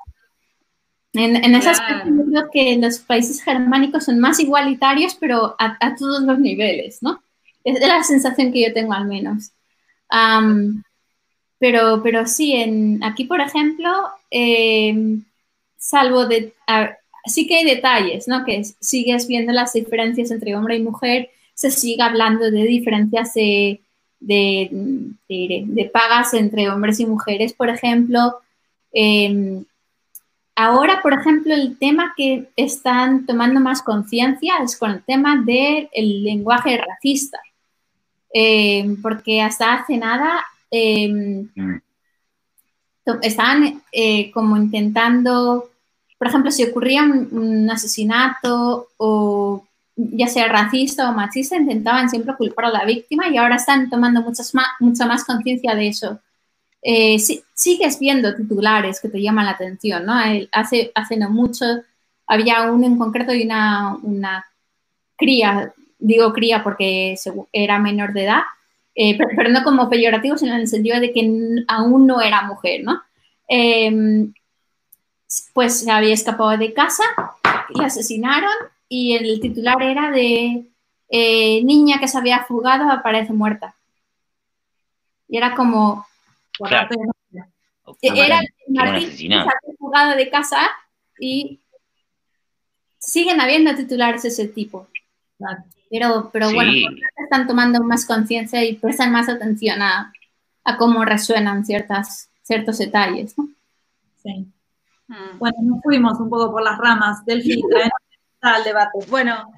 En, en ese aspecto yo creo que los países germánicos son más igualitarios, pero a, todos los niveles, ¿no? Es la sensación que yo tengo al menos. Pero, pero sí, en, aquí, por ejemplo, em, salvo de... sí que hay detalles, ¿no? Que sigues viendo las diferencias entre hombre y mujer, se sigue hablando de diferencias de, de, pagas entre hombres y mujeres, por ejemplo. Em, Ahora, por ejemplo, el tema que están tomando más conciencia es con el tema del lenguaje racista, eh, porque hasta hace nada eh, estaban eh, como intentando, por ejemplo, si ocurría un, asesinato o ya sea racista o machista, intentaban siempre culpar a la víctima y ahora están tomando muchas mucha más conciencia de eso eh, sigues viendo titulares que te llaman la atención, ¿no? Hace, hace no mucho había uno en concreto y una, una cría, digo cría porque era menor de edad, eh, pero, no como peyorativo, sino en el sentido de que aún no era mujer, ¿no? Em, pues se había escapado de casa y asesinaron y el titular era de eh, niña que se había fugado aparece muerta. Y era como, era Martín se ha jugado de casa y siguen habiendo titulares de ese tipo. Pero, pero bueno, están tomando más conciencia y prestan más atención a, cómo resuenan ciertas, ciertos detalles. ¿no? Sí. Mm. Bueno, nos fuimos un poco por las ramas. del traenos al debate. Bueno,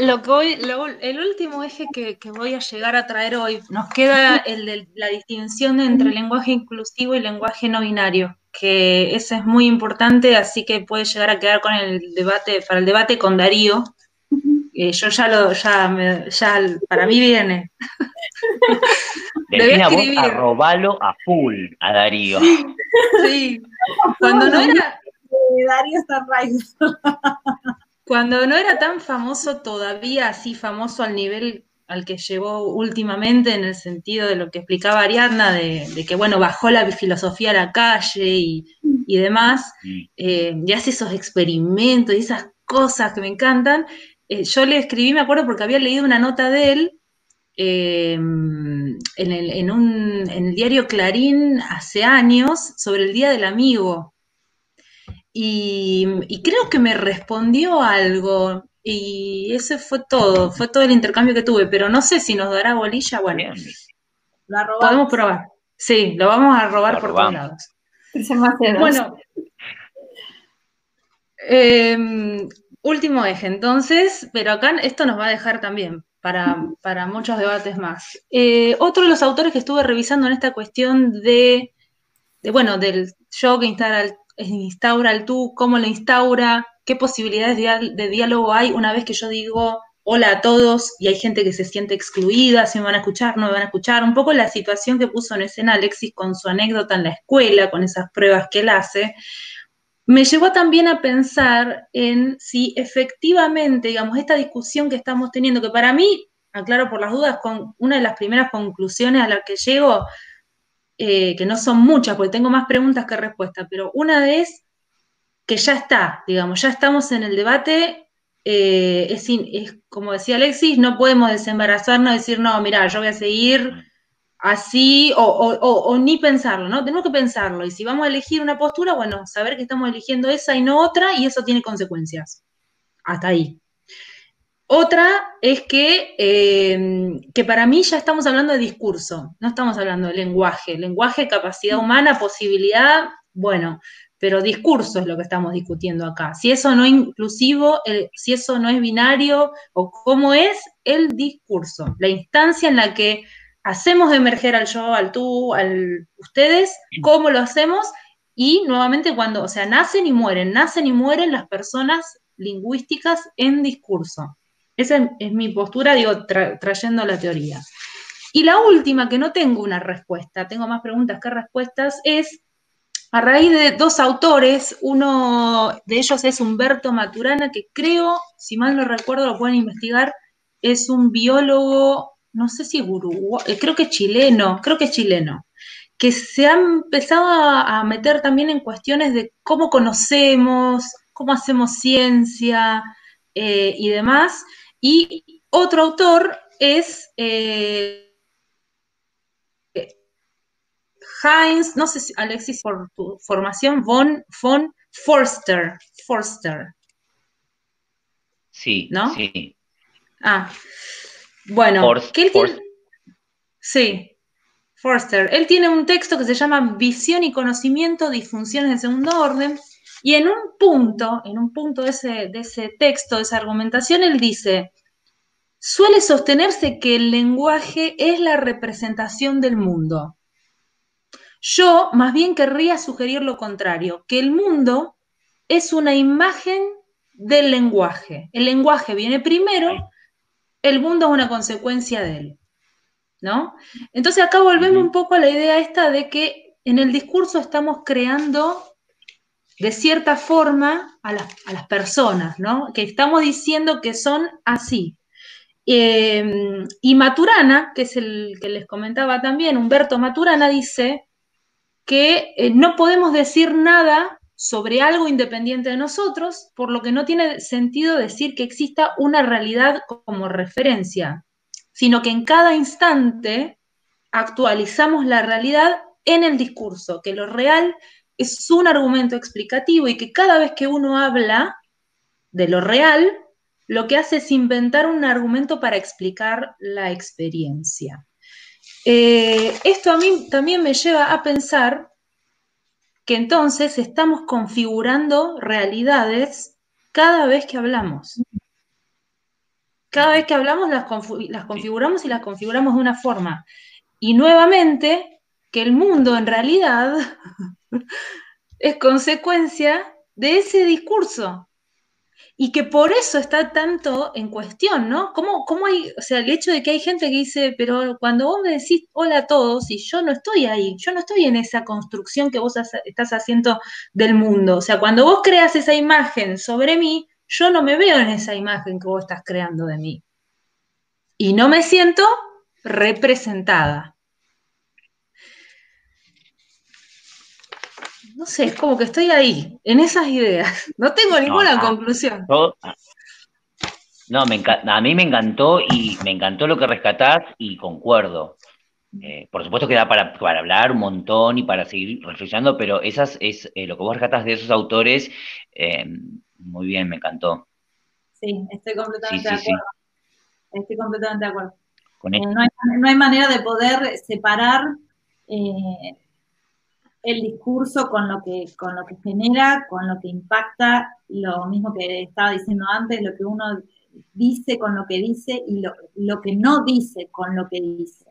lo que el último eje que, voy a llegar a traer hoy, nos queda el de la distinción entre lenguaje inclusivo y lenguaje no binario, que ese es muy importante, así que puede llegar a quedar con el debate, para el debate con Darío. Eh, yo ya lo, ya, ya para mí viene. Debía escribir. a robarlo a full a Darío. Sí, cuando no era... Darío está raíz. Cuando no era tan famoso todavía, así famoso al nivel al que llegó últimamente, en el sentido de lo que explicaba Ariadna, de, que, bueno, bajó la filosofía a la calle y, demás, eh, y hace esos experimentos y esas cosas que me encantan. Eh, yo le escribí, me acuerdo, porque había leído una nota de él eh, en, el, en, un, en el diario Clarín hace años sobre el Día del Amigo, y, creo que me respondió algo. Y ese fue todo, fue todo el intercambio que tuve, pero no sé si nos dará bolilla. Bueno, podemos probar. Sí, lo vamos a robar por todos lados. Bueno, último eje, entonces, pero acá esto nos va a dejar también para, para muchos debates más. Eh, otro de los autores que estuve revisando en esta cuestión de, de bueno, del yo que instala el instaura el tú, cómo lo instaura, qué posibilidades de, diálogo hay una vez que yo digo hola a todos y hay gente que se siente excluida, si me van a escuchar, no me van a escuchar. Un poco la situación que puso en escena Alexis con su anécdota en la escuela, con esas pruebas que él hace, me llevó también a pensar en si efectivamente, digamos, esta discusión que estamos teniendo, que para mí, aclaro por las dudas, con una de las primeras conclusiones a las que llego, eh, que no son muchas, porque tengo más preguntas que respuestas, pero una es que ya está, digamos, ya estamos en el debate, eh, es, como decía Alexis, no podemos desembarazarnos decir, no, mira, yo voy a seguir así, o, ni pensarlo, ¿no? Tenemos que pensarlo, y si vamos a elegir una postura, bueno, saber que estamos eligiendo esa y no otra, y eso tiene consecuencias. Hasta ahí. Otra es que, eh, que para mí ya estamos hablando de discurso, no estamos hablando de lenguaje. Lenguaje, capacidad humana, posibilidad, bueno, pero discurso es lo que estamos discutiendo acá. Si eso no es inclusivo, si eso no es binario, o cómo es el discurso, la instancia en la que hacemos emerger al yo, al tú, al ustedes, cómo lo hacemos y nuevamente cuando, o sea, nacen y mueren, nacen y mueren las personas lingüísticas en discurso. Esa es, mi postura, digo, trayendo la teoría. Y la última, que no tengo una respuesta, tengo más preguntas que respuestas, es a raíz de dos autores, uno de ellos es Humberto Maturana, que creo, si mal no recuerdo, lo pueden investigar, es un biólogo, no sé si eh, creo que chileno, creo que es chileno, que se ha empezado a meter también en cuestiones de cómo conocemos, cómo hacemos ciencia eh, y demás. Y otro autor es eh, Heinz, no sé si Alexis por tu formación, von, von Forster. Forster. Sí, ¿no? Sí. Ah, bueno. Sí, Forster. Él tiene un texto que se llama Visión y conocimiento, disfunciones de segundo orden, y en un punto, en un punto de ese, de ese texto, de esa argumentación, él dice, suele sostenerse que el lenguaje es la representación del mundo. Yo más bien querría sugerir lo contrario, que el mundo es una imagen del lenguaje. El lenguaje viene primero, el mundo es una consecuencia de él. ¿No? Entonces acá volvemos un poco a la idea esta de que en el discurso estamos creando de cierta forma a las, personas, ¿no? Que estamos diciendo que son así. Em, y Maturana, que es el que les comentaba también, Humberto Maturana dice que eh, no podemos decir nada sobre algo independiente de nosotros, por lo que no tiene sentido decir que exista una realidad como referencia, sino que en cada instante actualizamos la realidad en el discurso, que lo real es un argumento explicativo y que cada vez que uno habla de lo real, lo que hace es inventar un argumento para explicar la experiencia. Eh, esto a mí también me lleva a pensar que entonces estamos configurando realidades cada vez que hablamos. Cada vez que hablamos las, las configuramos y las configuramos de una forma. Y nuevamente, que el mundo en realidad es consecuencia de ese discurso. Y que por eso está tanto en cuestión, ¿no? ¿Cómo, ¿Cómo, hay, o sea, el hecho de que hay gente que dice, pero cuando vos me decís hola a todos y yo no estoy ahí, yo no estoy en esa construcción que vos estás haciendo del mundo. O sea, cuando vos creas esa imagen sobre mí, yo no me veo en esa imagen que vos estás creando de mí. Y no me siento representada. No sé, es como que estoy ahí, en esas ideas. No tengo ninguna conclusión. no, me a mí me encantó y me encantó lo que rescatás y concuerdo. Eh, por supuesto que da para, para, hablar un montón y para seguir reflexionando, pero esas es eh, lo que vos rescatás de esos autores, eh, muy bien, me encantó. Sí, estoy completamente de acuerdo. Estoy completamente de acuerdo. no, hay, no, hay, manera de poder separar el discurso con lo que, con lo que genera, con lo que impacta, lo mismo que estaba diciendo antes, lo que uno dice con lo que dice y lo, que no dice con lo que dice.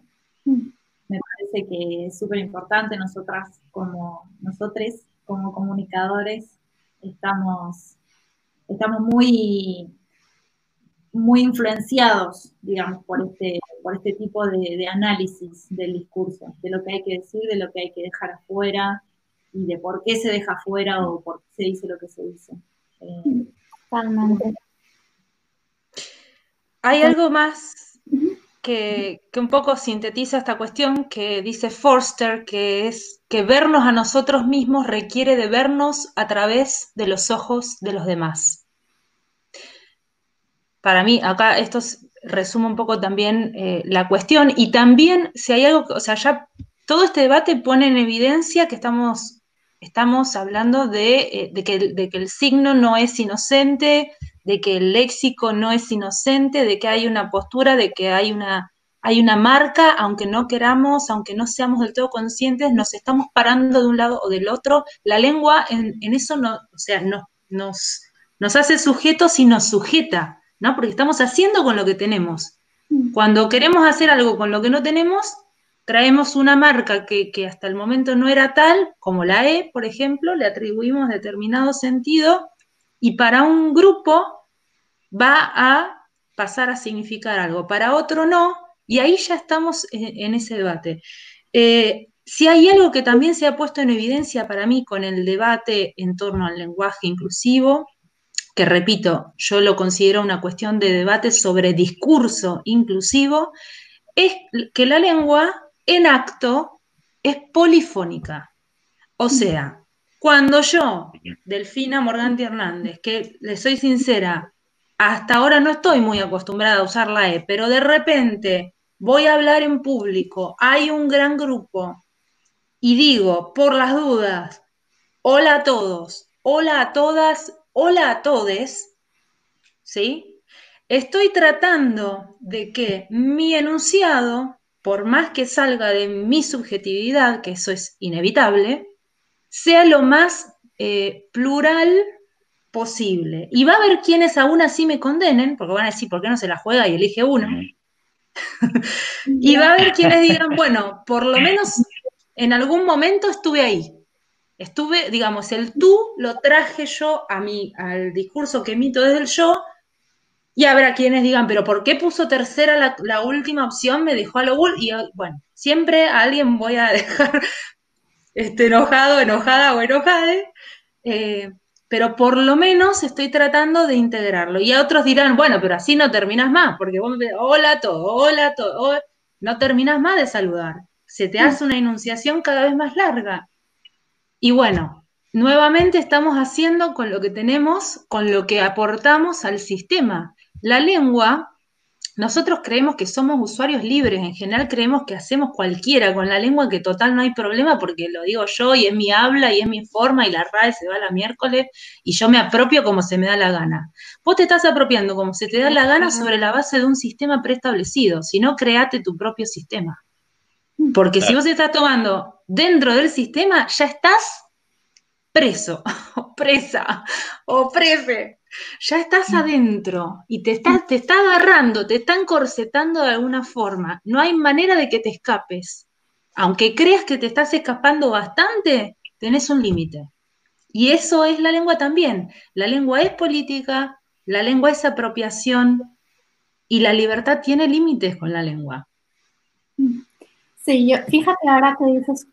Me parece que es súper importante, nosotras como nosotros como comunicadores estamos, estamos muy muy influenciados, digamos, por este, por este tipo de, análisis del discurso, de lo que hay que decir, de lo que hay que dejar afuera y de por qué se deja afuera o por qué se dice lo que se dice. Eh, hay algo más que, que, un poco sintetiza esta cuestión que dice Forster, que es que vernos a nosotros mismos requiere de vernos a través de los ojos de los demás para mí, acá esto resume un poco también eh, la cuestión y también si hay algo, o sea, ya todo este debate pone en evidencia que estamos, estamos hablando de, eh, que, el signo no es inocente, de que el léxico no es inocente, de que hay una postura, de que hay una, hay una marca, aunque no queramos, aunque no seamos del todo conscientes, nos estamos parando de un lado o del otro. La lengua en, eso no, o sea, no, nos, nos hace sujetos y nos sujeta. ¿No? Porque estamos haciendo con lo que tenemos. Mm. Cuando queremos hacer algo con lo que no tenemos, traemos una marca que, hasta el momento no era tal, como la E, por ejemplo, le atribuimos determinado sentido y para un grupo va a pasar a significar algo, para otro no, y ahí ya estamos en, ese debate. Eh, si hay algo que también se ha puesto en evidencia para mí con el debate en torno al lenguaje inclusivo, que repito, yo lo considero una cuestión de debate sobre discurso inclusivo, es que la lengua en acto es polifónica. O sea, cuando yo, Delfina Morganti Hernández, que le soy sincera, hasta ahora no estoy muy acostumbrada a usar la E, pero de repente voy a hablar en público, hay un gran grupo y digo, por las dudas, hola a todos, hola a todas, hola a todes, ¿sí? Estoy tratando de que mi enunciado, por más que salga de mi subjetividad, que eso es inevitable, sea lo más eh, plural posible. Y va a haber quienes aún así me condenen, porque van a decir, ¿por qué no se la juega y elige uno? y va a haber quienes digan, bueno, por lo menos en algún momento estuve ahí. Estuve, digamos, el tú lo traje yo a mí, al discurso que emito desde el yo, y habrá quienes digan, pero ¿por qué puso tercera la, última opción? Me dejó a lo Y bueno, siempre a alguien voy a dejar este, enojado, enojada o enojade, eh, pero por lo menos estoy tratando de integrarlo. Y a otros dirán, bueno, pero así no terminas más, porque vos me hola todo, hola todo, no terminas más de saludar se te hace una enunciación cada vez más larga. Y bueno, nuevamente estamos haciendo con lo que tenemos, con lo que aportamos al sistema. La lengua, nosotros creemos que somos usuarios libres, en general creemos que hacemos cualquiera con la lengua, que total no hay problema porque lo digo yo y es mi habla y es mi forma y la RAE se va la miércoles y yo me apropio como se me da la gana. Vos te estás apropiando como se te da la gana sobre la base de un sistema preestablecido, si no, créate tu propio sistema. Porque si vos estás tomando dentro del sistema, ya estás preso, o presa, o prefe. Ya estás mm. adentro y te está, te está agarrando, te están corsetando de alguna forma. No hay manera de que te escapes. Aunque creas que te estás escapando bastante, tenés un límite. Y eso es la lengua también. La lengua es política, la lengua es apropiación y la libertad tiene límites con la lengua. Sí, yo, fíjate ahora que dices,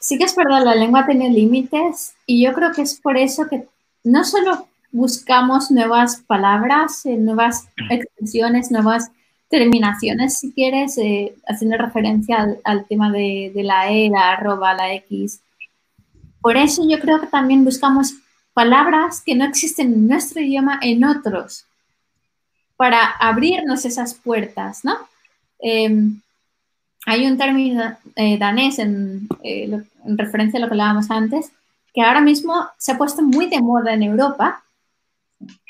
sí que es verdad, la lengua tiene límites y yo creo que es por eso que no solo buscamos nuevas palabras, eh, nuevas expresiones, nuevas terminaciones, si quieres, eh, haciendo referencia al, tema de, la E, la arroba, la X. Por eso yo creo que también buscamos palabras que no existen en nuestro idioma en otros, para abrirnos esas puertas, ¿no? Em, hay un término eh, danés en, eh, en, referencia a lo que hablábamos antes, que ahora mismo se ha puesto muy de moda en Europa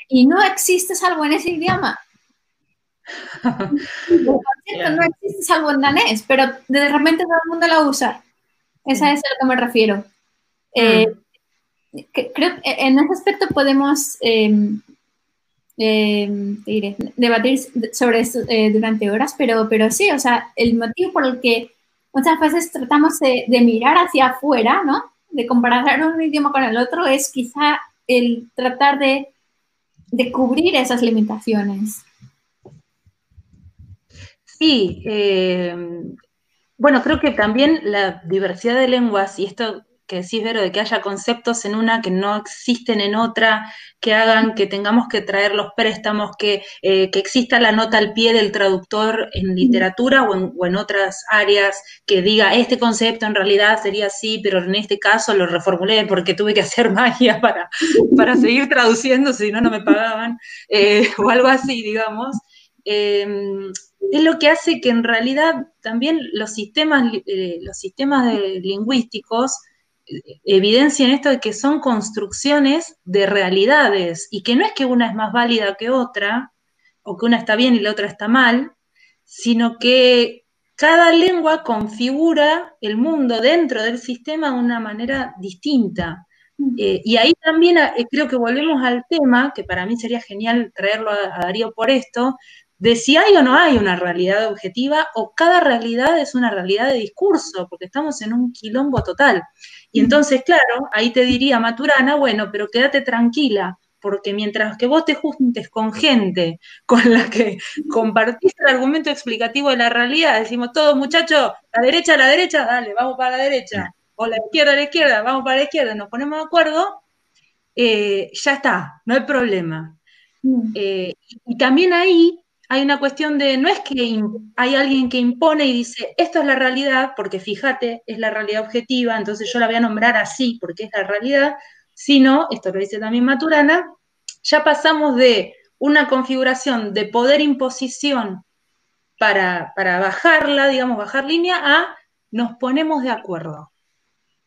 y no existe salvo en ese idioma. no existe salvo en danés, pero de repente todo el mundo lo usa. Esa es a lo que me refiero. Eh, mm. creo que en ese aspecto podemos em, debatir sobre esto eh, durante horas, pero, pero sí, o sea, el motivo por el que muchas veces tratamos de, mirar hacia afuera, ¿no? De comparar un idioma con el otro es quizá el tratar de, de cubrir esas limitaciones. Sí, eh, bueno, creo que también la diversidad de lenguas, y esto que decís, Vero, de que haya conceptos en una que no existen en otra, que hagan que tengamos que traer los préstamos, que, eh, que exista la nota al pie del traductor en literatura o en, otras áreas, que diga, este concepto en realidad sería así, pero en este caso lo reformulé porque tuve que hacer magia para, para seguir traduciendo, si no, no me pagaban, eh, o algo así, digamos. Em, es lo que hace que en realidad también los sistemas, eh, los sistemas lingüísticos evidencian esto de que son construcciones de realidades y que no es que una es más válida que otra, o que una está bien y la otra está mal, sino que cada lengua configura el mundo dentro del sistema de una manera distinta. Eh, y ahí también eh, creo que volvemos al tema, que para mí sería genial traerlo a Darío por esto, de si hay o no hay una realidad objetiva o cada realidad es una realidad de discurso, porque estamos en un quilombo total. Y entonces, claro, ahí te diría Maturana, bueno, pero quédate tranquila, porque mientras que vos te juntes con gente con la que compartís el argumento explicativo de la realidad, decimos todos muchachos, la derecha, la derecha, dale, vamos para la derecha, o la izquierda, la izquierda, vamos para la izquierda, nos ponemos de acuerdo, eh, ya está, no hay problema. Mm. Eh, y también ahí hay una cuestión de, no es que hay alguien que impone y dice, esto es la realidad, porque fíjate, es la realidad objetiva, entonces yo la voy a nombrar así porque es la realidad, sino, esto lo dice también Maturana, ya pasamos de una configuración de poder imposición para, para bajarla, digamos, bajar línea, a nos ponemos de acuerdo.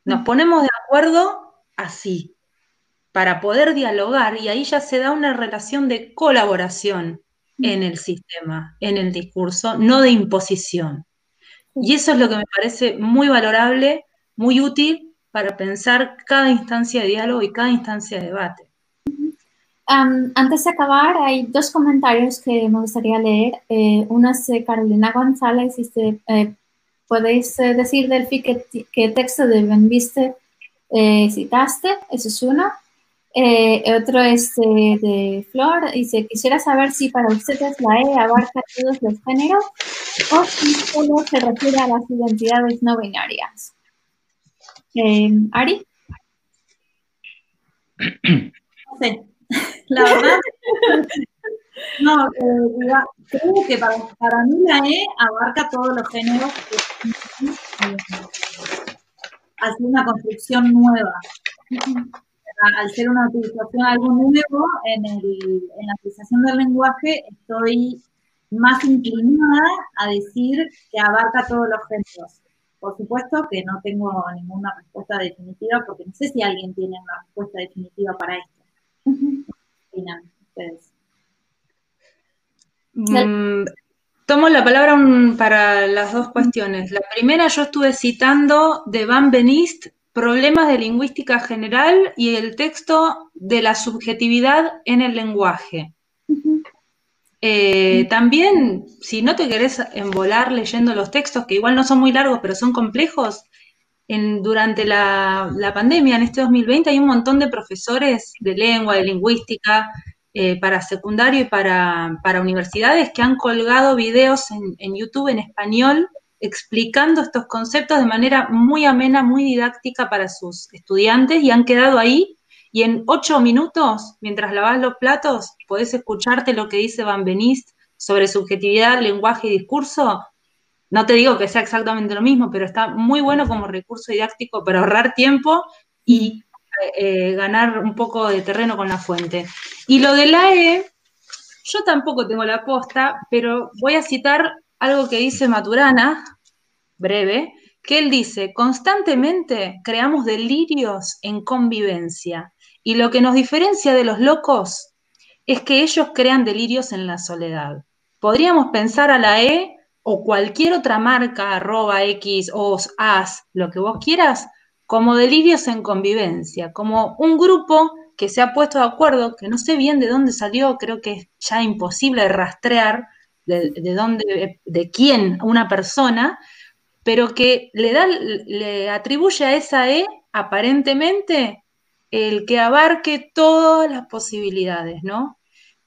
Nos ponemos de acuerdo así, para poder dialogar, y ahí ya se da una relación de colaboración en el sistema, en el discurso, no de imposición. Y eso es lo que me parece muy valorable, muy útil para pensar cada instancia de diálogo y cada instancia de debate. antes de acabar, hay dos comentarios que me gustaría leer. Eh, uno es de Carolina González. Dice, eh, ¿podéis eh, decir, Delphi, qué, qué texto de Benviste citaste? Eso es uno. Eh, otro es de, Flor, dice, quisiera saber si para ustedes la E abarca todos los géneros o si solo se refiere a las identidades no binarias. Eh, Ari. No sé, la verdad, no, eh, creo que para, mí la E abarca todos los géneros. Hace una construcción nueva al ser una utilización de algo nuevo en, la utilización del lenguaje, estoy más inclinada a decir que abarca todos los géneros. Por supuesto que no tengo ninguna respuesta definitiva, porque no sé si alguien tiene una respuesta definitiva para esto. ustedes? Mm, tomo la palabra para las dos cuestiones. La primera, yo estuve citando de Van Benist Problemas de lingüística general y el texto de la subjetividad en el lenguaje. Eh, también, si no te querés embolar leyendo los textos, que igual no son muy largos, pero son complejos, en, durante la, pandemia, en este 2020, hay un montón de profesores de lengua, de lingüística, eh, para secundario y para, universidades que han colgado videos en, en YouTube en español explicando estos conceptos de manera muy amena, muy didáctica para sus estudiantes y han quedado ahí y en ocho minutos, mientras lavas los platos, podés escucharte lo que dice Van Benist sobre subjetividad, lenguaje y discurso. No te digo que sea exactamente lo mismo, pero está muy bueno como recurso didáctico para ahorrar tiempo y eh, ganar un poco de terreno con la fuente. Y lo de la E, yo tampoco tengo la posta, pero voy a citar algo que dice Maturana, breve, que él dice, constantemente creamos delirios en convivencia y lo que nos diferencia de los locos es que ellos crean delirios en la soledad. Podríamos pensar a la E o cualquier otra marca, arroba X, OS, AS, lo que vos quieras, como delirios en convivencia, como un grupo que se ha puesto de acuerdo, que no sé bien de dónde salió, creo que es ya imposible rastrear, de, dónde, de quién una persona, pero que le, da, le atribuye a esa E aparentemente el que abarque todas las posibilidades, ¿no?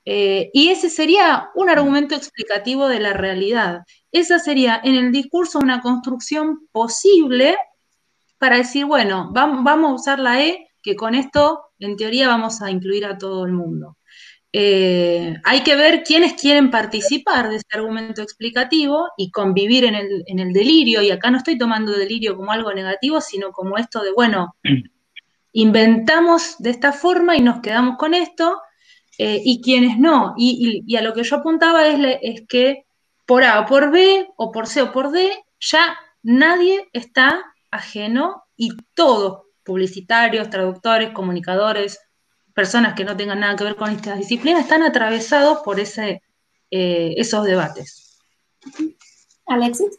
Eh, y ese sería un argumento explicativo de la realidad. Esa sería en el discurso una construcción posible para decir, bueno, vamos, vamos a usar la E, que con esto, en teoría, vamos a incluir a todo el mundo. Eh, hay que ver quiénes quieren participar de ese argumento explicativo y convivir en el, delirio, y acá no estoy tomando delirio como algo negativo, sino como esto de, bueno, inventamos de esta forma y nos quedamos con esto, eh, y quienes no. Y, a lo que yo apuntaba es, es que por A o por B, o por C o por D, ya nadie está ajeno y todos, publicitarios, traductores, comunicadores, personas que no tengan nada que ver con estas disciplinas están atravesados por ese, eh, esos debates. Alexis.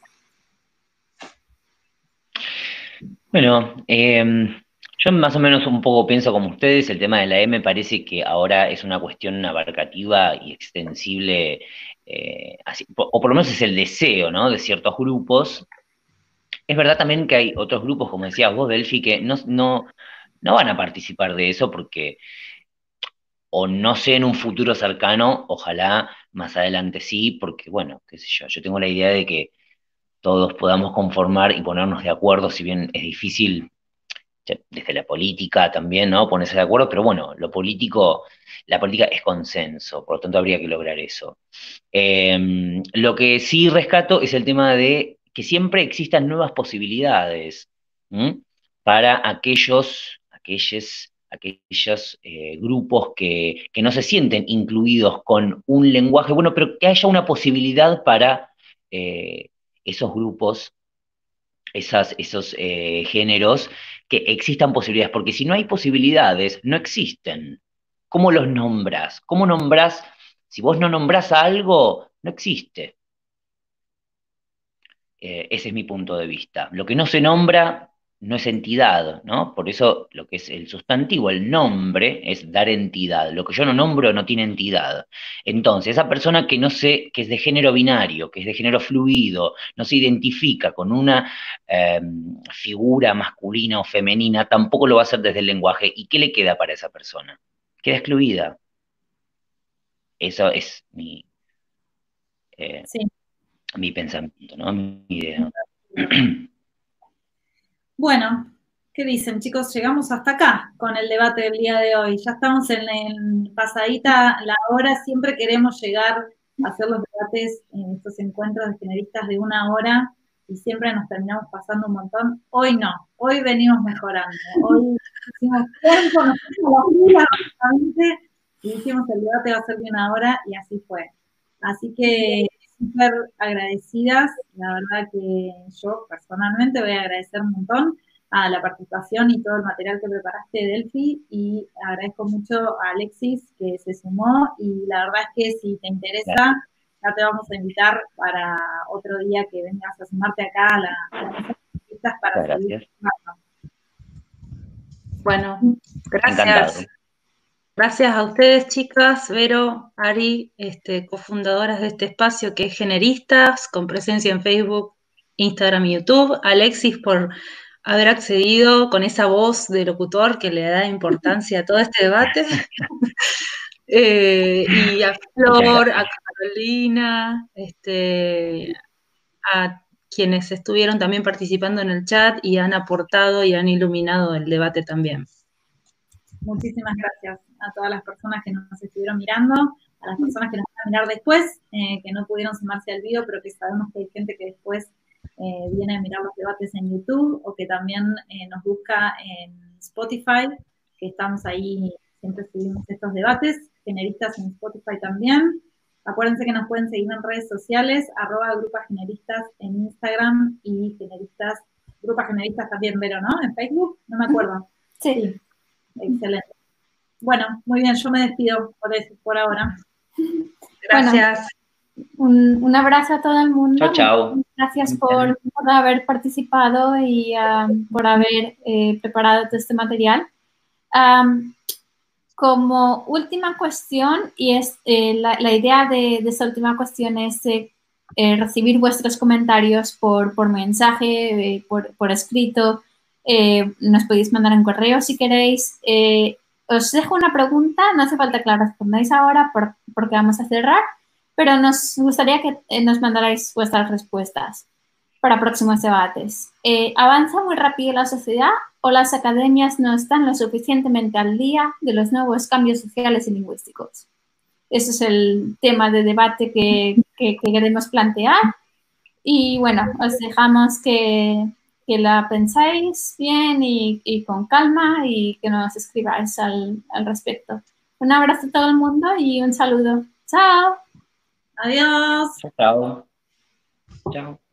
Bueno, em, yo más o menos un poco pienso como ustedes, el tema de la M parece que ahora es una cuestión abarcativa y extensible, eh, o por lo menos es el deseo, ¿no? De ciertos grupos. Es verdad también que hay otros grupos, como decías vos, Delphi, que no, no, no van a participar de eso porque o no sé en un futuro cercano, ojalá más adelante sí, porque bueno, qué sé yo, yo tengo la idea de que todos podamos conformar y ponernos de acuerdo, si bien es difícil desde la política también, ¿no? Ponerse de acuerdo, pero bueno, lo político, la política es consenso, por lo tanto habría que lograr eso. Em, lo que sí rescato es el tema de que siempre existan nuevas posibilidades para aquellos, aquellos, aquellos eh, grupos que, no se sienten incluidos con un lenguaje, bueno, pero que haya una posibilidad para eh, esos grupos, esas, esos eh, géneros, que existan posibilidades, porque si no hay posibilidades, no existen. ¿Cómo los nombras? ¿Cómo nombras? Si vos no nombras algo, no existe. Ese es mi punto de vista. Lo que no se nombra no es entidad, ¿no? Por eso lo que es el sustantivo, el nombre, es dar entidad. Lo que yo no nombro no tiene entidad. Entonces, esa persona que no sé, que es de género binario, que es de género fluido, no se identifica con una em, figura masculina o femenina, tampoco lo va a hacer desde el lenguaje. ¿Y qué le queda para esa persona? Queda excluida. Eso es mi, eh, mi pensamiento, ¿no? Mi idea. Bueno, ¿qué dicen chicos? Llegamos hasta acá con el debate del día de hoy. Ya estamos en, pasadita la hora, siempre queremos llegar a hacer los debates en estos encuentros de generistas de una hora y siempre nos terminamos pasando un montón. Hoy no, hoy venimos mejorando. Hoy hicimos tiempo, nos pusimos la fila y dijimos el debate va a ser de una hora y así fue. Así que súper agradecidas. La verdad que yo personalmente voy a agradecer un montón a la participación y todo el material que preparaste, Delphi, y agradezco mucho a Alexis que se sumó y la verdad es que si te interesa, ya te vamos a invitar para otro día que vengas a sumarte acá a la, para gracias. Bueno, gracias. Gracias a ustedes, chicas, Vero, Ari, este, cofundadoras de este espacio que es Generistas, con presencia en Facebook, Instagram y YouTube. Alexis por haber accedido con esa voz de locutor que le da importancia a todo este debate. Eh, y a Flor, a Carolina, este, a quienes estuvieron también participando en el chat y han aportado y han iluminado el debate también. Muchísimas gracias a todas las personas que nos estuvieron mirando, a las personas que nos van a mirar después, eh, que no pudieron sumarse al video, pero que sabemos que hay gente que después eh, viene a mirar los debates en YouTube o que también eh, nos busca en Spotify, que estamos ahí, siempre subimos estos debates, generistas en Spotify también. Acuérdense que nos pueden seguir en redes sociales, arroba grupas generistas en Instagram y generistas, grupas generistas también, pero ¿no? En Facebook, no me acuerdo. sí. Excelente. Bueno, muy bien, yo me despido por, eso, por ahora. Gracias. un, abrazo a todo el mundo. Chao, chao. Gracias por, haber participado y um, por haber eh, preparado todo este material. Um, como última cuestión, y es eh, la, idea de, esta última cuestión es eh, recibir vuestros comentarios por, por mensaje, por, por, escrito, eh, nos podéis mandar un correo si queréis. Eh, os dejo una pregunta, no hace falta que la respondáis ahora porque vamos a cerrar, pero nos gustaría que eh, nos mandarais vuestras respuestas para próximos debates. ¿Avanza muy rápido la sociedad o las academias no están lo suficientemente al día de los nuevos cambios sociales y lingüísticos? Ese es el tema de debate que queremos plantear. Y bueno, os dejamos que que la pensáis bien y, con calma y que nos escribáis al, al respecto. Un abrazo a todo el mundo y un saludo. Chao. Adiós. Chao. Chao.